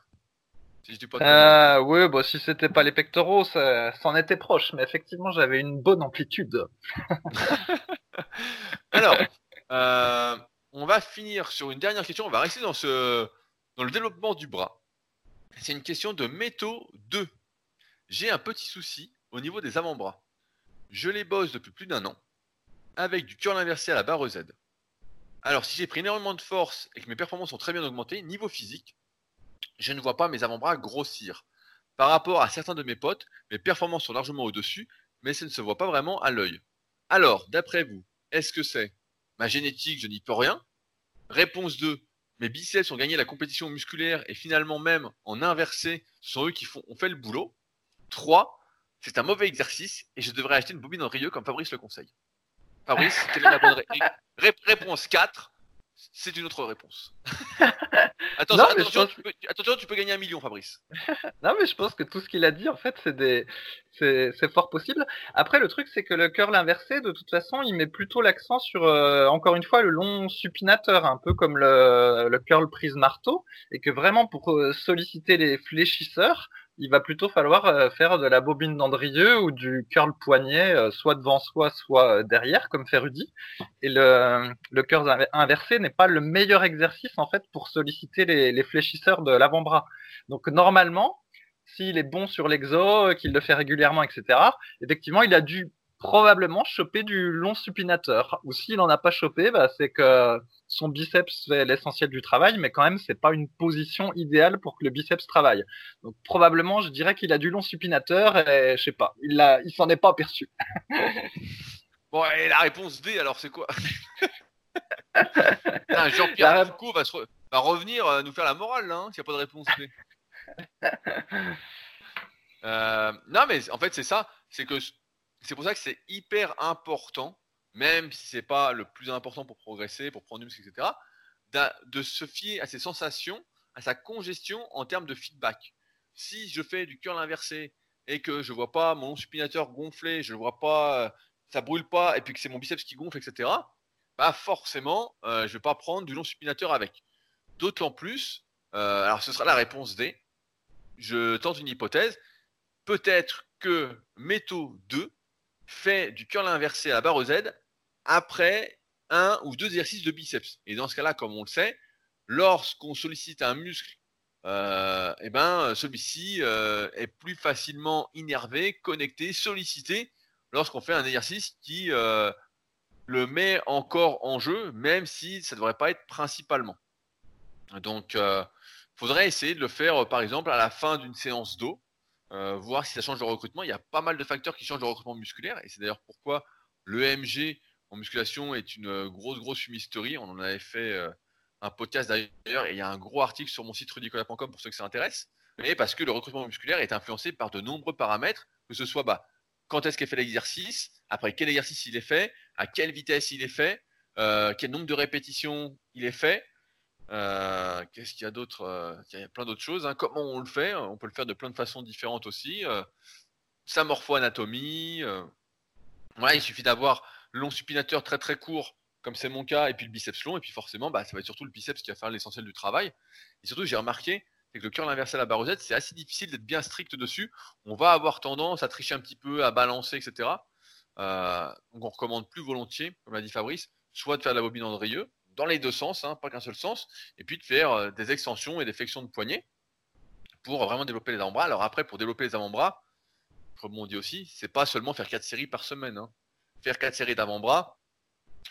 Si je dis pas euh, oui, bah, si c'était pas les pectoraux, ça, en était proche. Mais effectivement, j'avais une bonne amplitude. Alors, euh, on va finir sur une dernière question. On va rester dans, ce, dans le développement du bras. C'est une question de métaux 2. J'ai un petit souci au niveau des avant-bras. Je les bosse depuis plus d'un an, avec du curl inversé à la barre Z. Alors si j'ai pris énormément de force et que mes performances sont très bien augmentées, niveau physique, je ne vois pas mes avant-bras grossir. Par rapport à certains de mes potes, mes performances sont largement au-dessus, mais ça ne se voit pas vraiment à l'œil. Alors, d'après vous, est-ce que c'est ma génétique, je n'y peux rien? Réponse 2, mes biceps ont gagné la compétition musculaire et finalement même en inversé, ce sont eux qui font, ont fait le boulot. 3, c'est un mauvais exercice et je devrais acheter une bobine en Rieux comme Fabrice le conseille. Fabrice, quelle est la bonne réponse 4 c'est une autre réponse. attention, tu peux, gagner un million, Fabrice. non, mais je pense que tout ce qu'il a dit, en fait, c'est des, c'est fort possible. Après, le truc, c'est que le curl inversé, de toute façon, il met plutôt l'accent sur, euh, encore une fois, le long supinateur, un peu comme le, le curl prise marteau, et que vraiment pour euh, solliciter les fléchisseurs, il va plutôt falloir euh, faire de la bobine d'Andrieux ou du curl poignet, euh, soit devant soi, soit euh, derrière, comme fait Rudy. Et le, le curl inversé n'est pas le meilleur exercice en fait pour solliciter les, les fléchisseurs de l'avant-bras. Donc normalement, s'il est bon sur l'exo, qu'il le fait régulièrement, etc., effectivement, il a dû probablement choper du long supinateur. Ou s'il n'en a pas chopé, bah, c'est que son biceps fait l'essentiel du travail, mais quand même, c'est pas une position idéale pour que le biceps travaille. Donc probablement, je dirais qu'il a du long supinateur et je sais pas, il a, il s'en est pas aperçu. bon, et la réponse D, alors c'est quoi? Jean-Pierre Foucault va, va, revenir euh, nous faire la morale, hein, s'il n'y a pas de réponse D. Euh, non, mais en fait, c'est ça. C'est que c'est pour ça que c'est hyper important, même si c'est pas le plus important pour progresser, pour prendre du muscle, etc., de se fier à ses sensations, à sa congestion en termes de feedback. Si je fais du curl inversé et que je vois pas mon supinateur gonfler, je vois pas, euh, ça brûle pas, et puis que c'est mon biceps qui gonfle, etc., bah forcément, euh, je vais pas prendre du long supinateur avec. D'autant plus, euh, alors ce sera la réponse D. Je tente une hypothèse. Peut-être que Métaux 2 fait du curl inversé à la barre Z après un ou deux exercices de biceps. Et dans ce cas-là, comme on le sait, lorsqu'on sollicite un muscle, euh, eh ben, celui-ci euh, est plus facilement innervé, connecté, sollicité lorsqu'on fait un exercice qui euh, le met encore en jeu, même si ça ne devrait pas être principalement. Donc, il faudrait essayer de le faire, par exemple, à la fin d'une séance d'eau, voir si ça change le recrutement. Il y a pas mal de facteurs qui changent le recrutement musculaire, et c'est d'ailleurs pourquoi l'EMG en musculation est une grosse, grosse fumisterie. On en avait fait un podcast d'ailleurs, et il y a un gros article sur mon site rudicola.com pour ceux que ça intéresse. Mais parce que le recrutement musculaire est influencé par de nombreux paramètres, que ce soit bah, quand est-ce qu'est fait l'exercice, après quel exercice il est fait, à quelle vitesse il est fait, euh, quel nombre de répétitions il est fait. Euh, qu'est-ce qu'il y a d'autre euh, Il y a plein d'autres choses. Hein. Comment on le fait On peut le faire de plein de façons différentes aussi. sa morpho-anatomie. Il suffit d'avoir long supinateur très très court comme c'est mon cas, et puis le biceps long, et puis forcément, bah, ça va être surtout le biceps qui va faire l'essentiel du travail. Et surtout, j'ai remarqué que le curl inversé à la barre c'est assez difficile d'être bien strict dessus. On va avoir tendance à tricher un petit peu, à balancer, etc. Euh, donc on recommande plus volontiers, comme l'a dit Fabrice, soit de faire de la bobine Andrieux, dans les deux sens, hein, pas qu'un seul sens, et puis de faire euh, des extensions et des flexions de poignet pour vraiment développer les avant-bras. Alors après, pour développer les avant-bras, comme on dit aussi, c'est pas seulement faire 4 séries par semaine. Hein. Faire 4 séries d'avant-bras,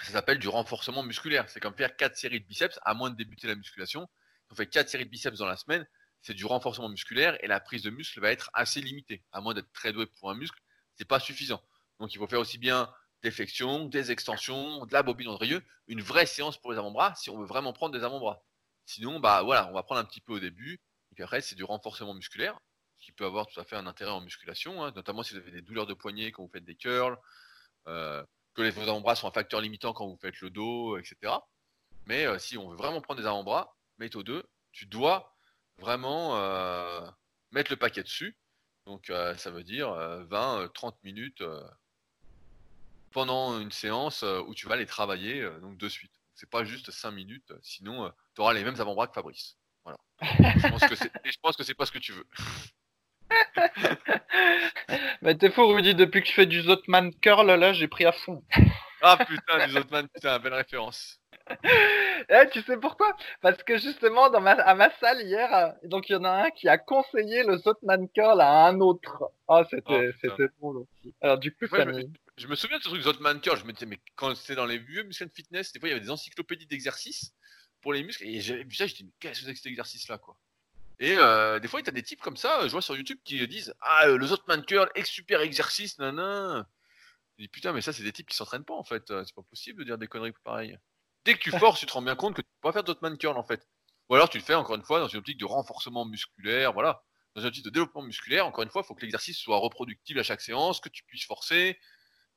ça s'appelle du renforcement musculaire. C'est comme faire 4 séries de biceps, à moins de débuter la musculation. On fait 4 séries de biceps dans la semaine, c'est du renforcement musculaire et la prise de muscle va être assez limitée. À moins d'être très doué pour un muscle, c'est pas suffisant. Donc il faut faire aussi bien des flexions, des extensions, de la bobine Andrieux, une vraie séance pour les avant-bras si on veut vraiment prendre des avant-bras. Sinon, bah voilà, on va prendre un petit peu au début, et puis après c'est du renforcement musculaire, qui peut avoir tout à fait un intérêt en musculation, hein, notamment si vous avez des douleurs de poignet quand vous faites des curls, euh, que les avant-bras sont un facteur limitant quand vous faites le dos, etc. Mais euh, si on veut vraiment prendre des avant-bras, méthode 2, tu dois vraiment euh, mettre le paquet dessus. Donc ça veut dire 20-30 minutes pendant une séance où tu vas les travailler donc de suite. C'est pas juste 5 minutes, sinon tu auras les mêmes avant-bras que Fabrice. Voilà. je pense que c'est pas ce que tu veux. Mais t'es faux, Rudy, depuis que je fais du Zotman Curl, là, j'ai pris à fond. ah putain, du Zotman, putain, belle référence. Eh, tu sais pourquoi? Parce que justement, dans ma, à ma salle hier, donc il y en a un qui a conseillé le Zotman Curl à un autre. Ah, c'était oh, c'était drôle aussi. Alors du coup, ça je, me, je, me, souviens de ce truc Zotman Curl. Je me disais, mais quand c'était dans les vieux muscles fitness, des fois il y avait des encyclopédies d'exercices pour les muscles. Et j'avais vu ça, je dis, mais qu'est-ce que c'est que cet exercice-là, quoi? Et euh, des fois, tu as des types comme ça, je vois sur YouTube, qui disent Ah, le Zotman Curl, super exercice, nan. Je dis Putain, mais ça, c'est des types qui s'entraînent pas en fait. C'est pas possible de dire des conneries pareilles. Dès que tu forces, tu te rends bien compte que tu peux pas faire Zotman Curl en fait. Ou alors tu le fais encore une fois dans une optique de renforcement musculaire, voilà. Dans une optique de développement musculaire, encore une fois, il faut que l'exercice soit reproductible à chaque séance, que tu puisses forcer,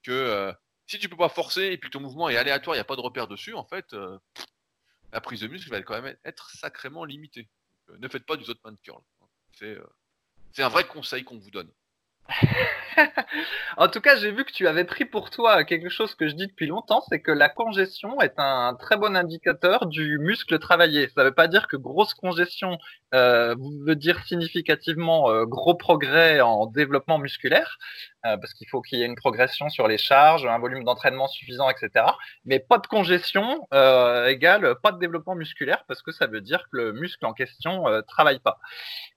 que si tu peux pas forcer et puis ton mouvement est aléatoire, il n'y a pas de repère dessus, en fait, la prise de muscle va quand même être sacrément limitée. Euh, ne faites pas du Zotman Curl. Euh, c'est un vrai conseil qu'on vous donne. en tout cas, j'ai vu que tu avais pris pour toi quelque chose que je dis depuis longtemps, c'est que la congestion est un très bon indicateur du muscle travaillé. Ça ne veut pas dire que grosse congestion euh, veut dire significativement euh, gros progrès en développement musculaire, euh, parce qu'il faut qu'il y ait une progression sur les charges, un volume d'entraînement suffisant, etc. Mais pas de congestion égale pas de développement musculaire, parce que ça veut dire que le muscle en question euh, travaille pas.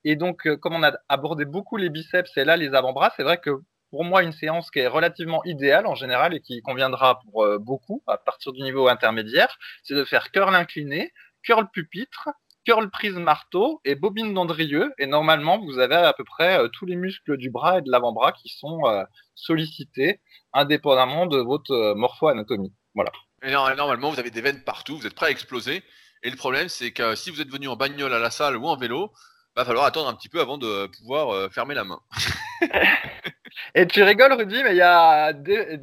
Et donc, comme on a abordé beaucoup les biceps et là les avant-bras, c'est vrai que pour moi, une séance qui est relativement idéale en général et qui conviendra pour beaucoup à partir du niveau intermédiaire, c'est de faire curl incliné, curl pupitre, curl prise marteau et bobine d'Andrieux. Et normalement, vous avez à peu près euh, tous les muscles du bras et de l'avant-bras qui sont euh, sollicités indépendamment de votre euh, morpho-anatomie. Voilà. Et normalement, vous avez des veines partout, vous êtes prêt à exploser. Et le problème, c'est que si vous êtes venu en bagnole à la salle ou en vélo, va falloir attendre un petit peu avant de pouvoir fermer la main. Et tu rigoles, Rudy, mais il y a des,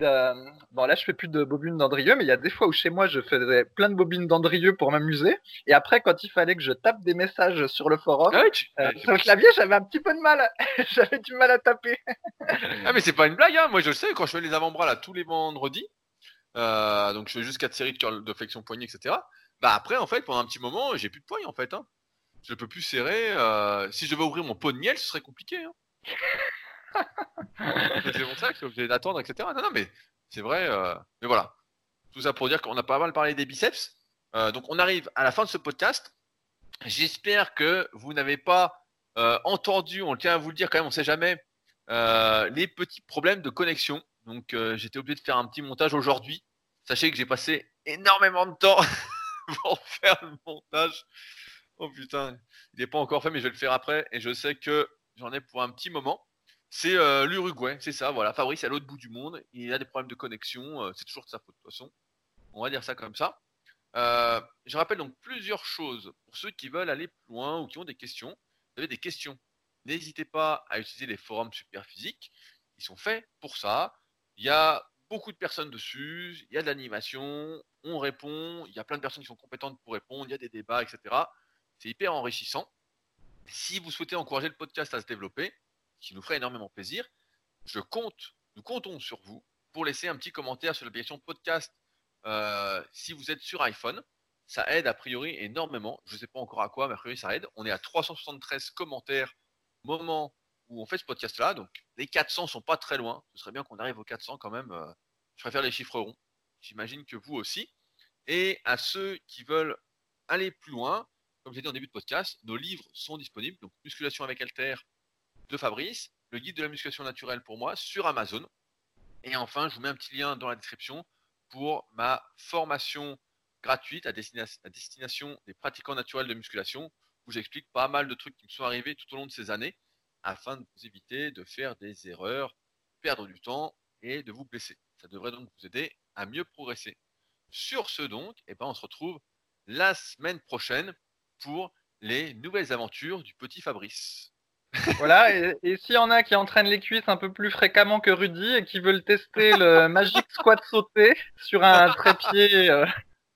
bon là je fais plus de bobines d'Andrieux, mais il y a des fois où chez moi je faisais plein de bobines d'Andrieux pour m'amuser. Et après, quand il fallait que je tape des messages sur le forum, ah euh, sur le clavier, j'avais un petit peu de mal. j'avais du mal à taper. ah mais c'est pas une blague, hein. Moi je le sais, quand je fais les avant-bras là tous les vendredis, euh, donc je fais juste 4 séries de, de flexion poignet, etc. Bah après en fait pendant un petit moment j'ai plus de poigne en fait. Hein. Je peux plus serrer. Euh, si je devais ouvrir mon pot de miel, ce serait compliqué. Hein c'est mon sac, obligé d'attendre, etc. Non, non, mais c'est vrai. Euh, mais voilà. Tout ça pour dire qu'on a pas mal parlé des biceps. Euh, donc on arrive à la fin de ce podcast. J'espère que vous n'avez pas entendu, on tient à vous le dire quand même, on sait jamais, les petits problèmes de connexion Donc j'étais obligé de faire un petit montage aujourd'hui. Sachez que j'ai passé énormément de temps pour faire le montage. Oh putain, il n'est pas encore fait, mais je vais le faire après. Et je sais que j'en ai pour un petit moment. C'est euh, l'Uruguay, c'est ça, voilà. Fabrice est à l'autre bout du monde. Il a des problèmes de connexion. euh, c'est toujours de sa faute, de toute façon. On va dire ça comme ça. Euh, je rappelle donc plusieurs choses pour ceux qui veulent aller plus loin ou qui ont des questions. Vous avez des questions. N'hésitez pas à utiliser les forums Superphysique. Ils sont faits pour ça. Il y a beaucoup de personnes dessus. Il y a de l'animation. On répond. Il y a plein de personnes qui sont compétentes pour répondre. Il y a des débats, etc. C'est hyper enrichissant. Si vous souhaitez encourager le podcast à se développer, ce qui nous ferait énormément plaisir, je compte, nous comptons sur vous pour laisser un petit commentaire sur l'application podcast euh, si vous êtes sur iPhone. Ça aide a priori énormément. Je ne sais pas encore à quoi, mais a priori ça aide. On est à 373 commentaires au moment où on fait ce podcast-là. Donc les 400 sont pas très loin. Ce serait bien qu'on arrive aux 400 quand même. euh, je préfère les chiffres ronds. J'imagine que vous aussi. Et à ceux qui veulent aller plus loin, comme j'ai dit en début de podcast, nos livres sont disponibles. Donc Musculation avec Alter de Fabrice, le guide de la musculation naturelle pour moi sur Amazon. Et enfin, je vous mets un petit lien dans la description pour ma formation gratuite à, destina- à destination des pratiquants naturels de musculation, où j'explique pas mal de trucs qui me sont arrivés tout au long de ces années, afin de vous éviter de faire des erreurs, perdre du temps et de vous blesser. Ça devrait donc vous aider à mieux progresser. Sur ce donc, eh ben, on se retrouve la semaine prochaine pour les nouvelles aventures du petit Fabrice. Voilà, et, et s'il y en a qui entraînent les cuisses un peu plus fréquemment que Rudy et qui veulent tester le Magic Squat sauté sur un trépied euh,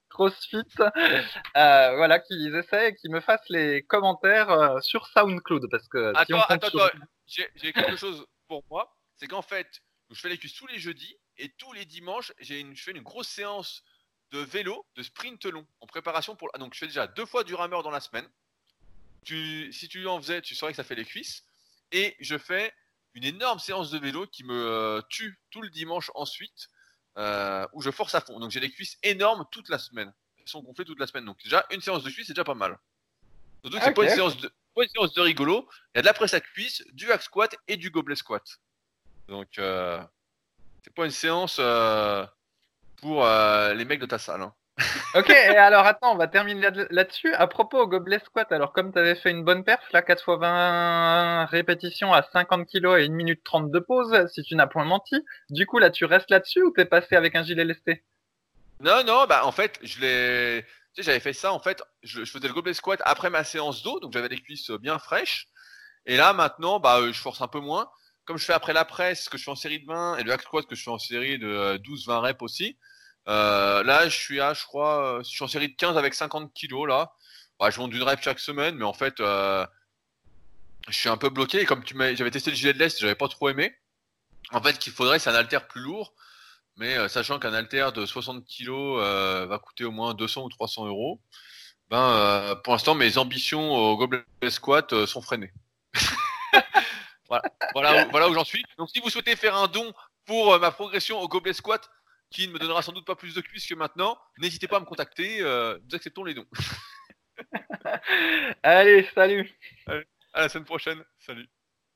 CrossFit, euh, voilà, qu'ils essaient et qu'ils me fassent les commentaires euh, sur SoundCloud parce que si on Attends, attends, sur- attends. J'ai quelque chose pour moi. C'est qu'en fait, je fais les cuisses tous les jeudis et tous les dimanches, j'ai une, je fais une grosse séance de vélo, de sprint long en préparation pour. ah, Donc, je fais déjà deux fois du rameur dans la semaine. Tu, si tu en faisais, tu saurais que ça fait les cuisses. Et je fais une énorme séance de vélo qui me euh, tue tout le dimanche ensuite, euh, où je force à fond. Donc, j'ai les cuisses énormes toute la semaine. Elles sont gonflées toute la semaine. Donc, déjà, une séance de cuisses, c'est déjà pas mal. Surtout que c'est Ok. pas une séance de pas une séance de rigolo. Il y a de la presse à cuisse, du hack squat et du gobelet squat. Donc, euh, c'est pas une séance pour euh, les mecs de ta salle. hein. Ok, et alors attends, on va terminer là- là-dessus. À propos au gobelet squat, alors comme tu avais fait une bonne perf, là 4 x 20 répétitions à 50 kg et 1 minute 30 de pause, si tu n'as point menti, du coup là tu restes là-dessus ou t'es passé avec un gilet lesté? Non, non, bah en fait, je l'ai. Tu sais, j'avais fait ça en fait. Je, je faisais le gobelet squat après ma séance d'eau, donc j'avais les cuisses bien fraîches. Et là, maintenant, bah, euh, je force un peu moins. Comme je fais après la presse, que je fais en série de 20, et le hack squat que je fais en série de euh, 12-20 reps aussi. Euh, là, je suis à, je crois, euh, je suis en série de 15 avec 50 kilos là. Je monte d'une rep chaque semaine, mais en fait, euh, je suis un peu bloqué. Comme tu j'avais testé le gilet de l'Est, j'avais pas trop aimé. En fait, qu'il faudrait, c'est un halter plus lourd. Mais sachant qu'un halter de 60 kg euh, va coûter au moins 200 ou 300 euros, ben, pour l'instant, mes ambitions au gobelet squat sont freinées. voilà, voilà, où, voilà où j'en suis. Donc, si vous souhaitez faire un don pour ma progression au gobelet squat, qui ne me donnera sans doute pas plus de cuisses que maintenant, n'hésitez pas à me contacter. euh, nous acceptons les dons. Allez, salut À la semaine prochaine. Salut.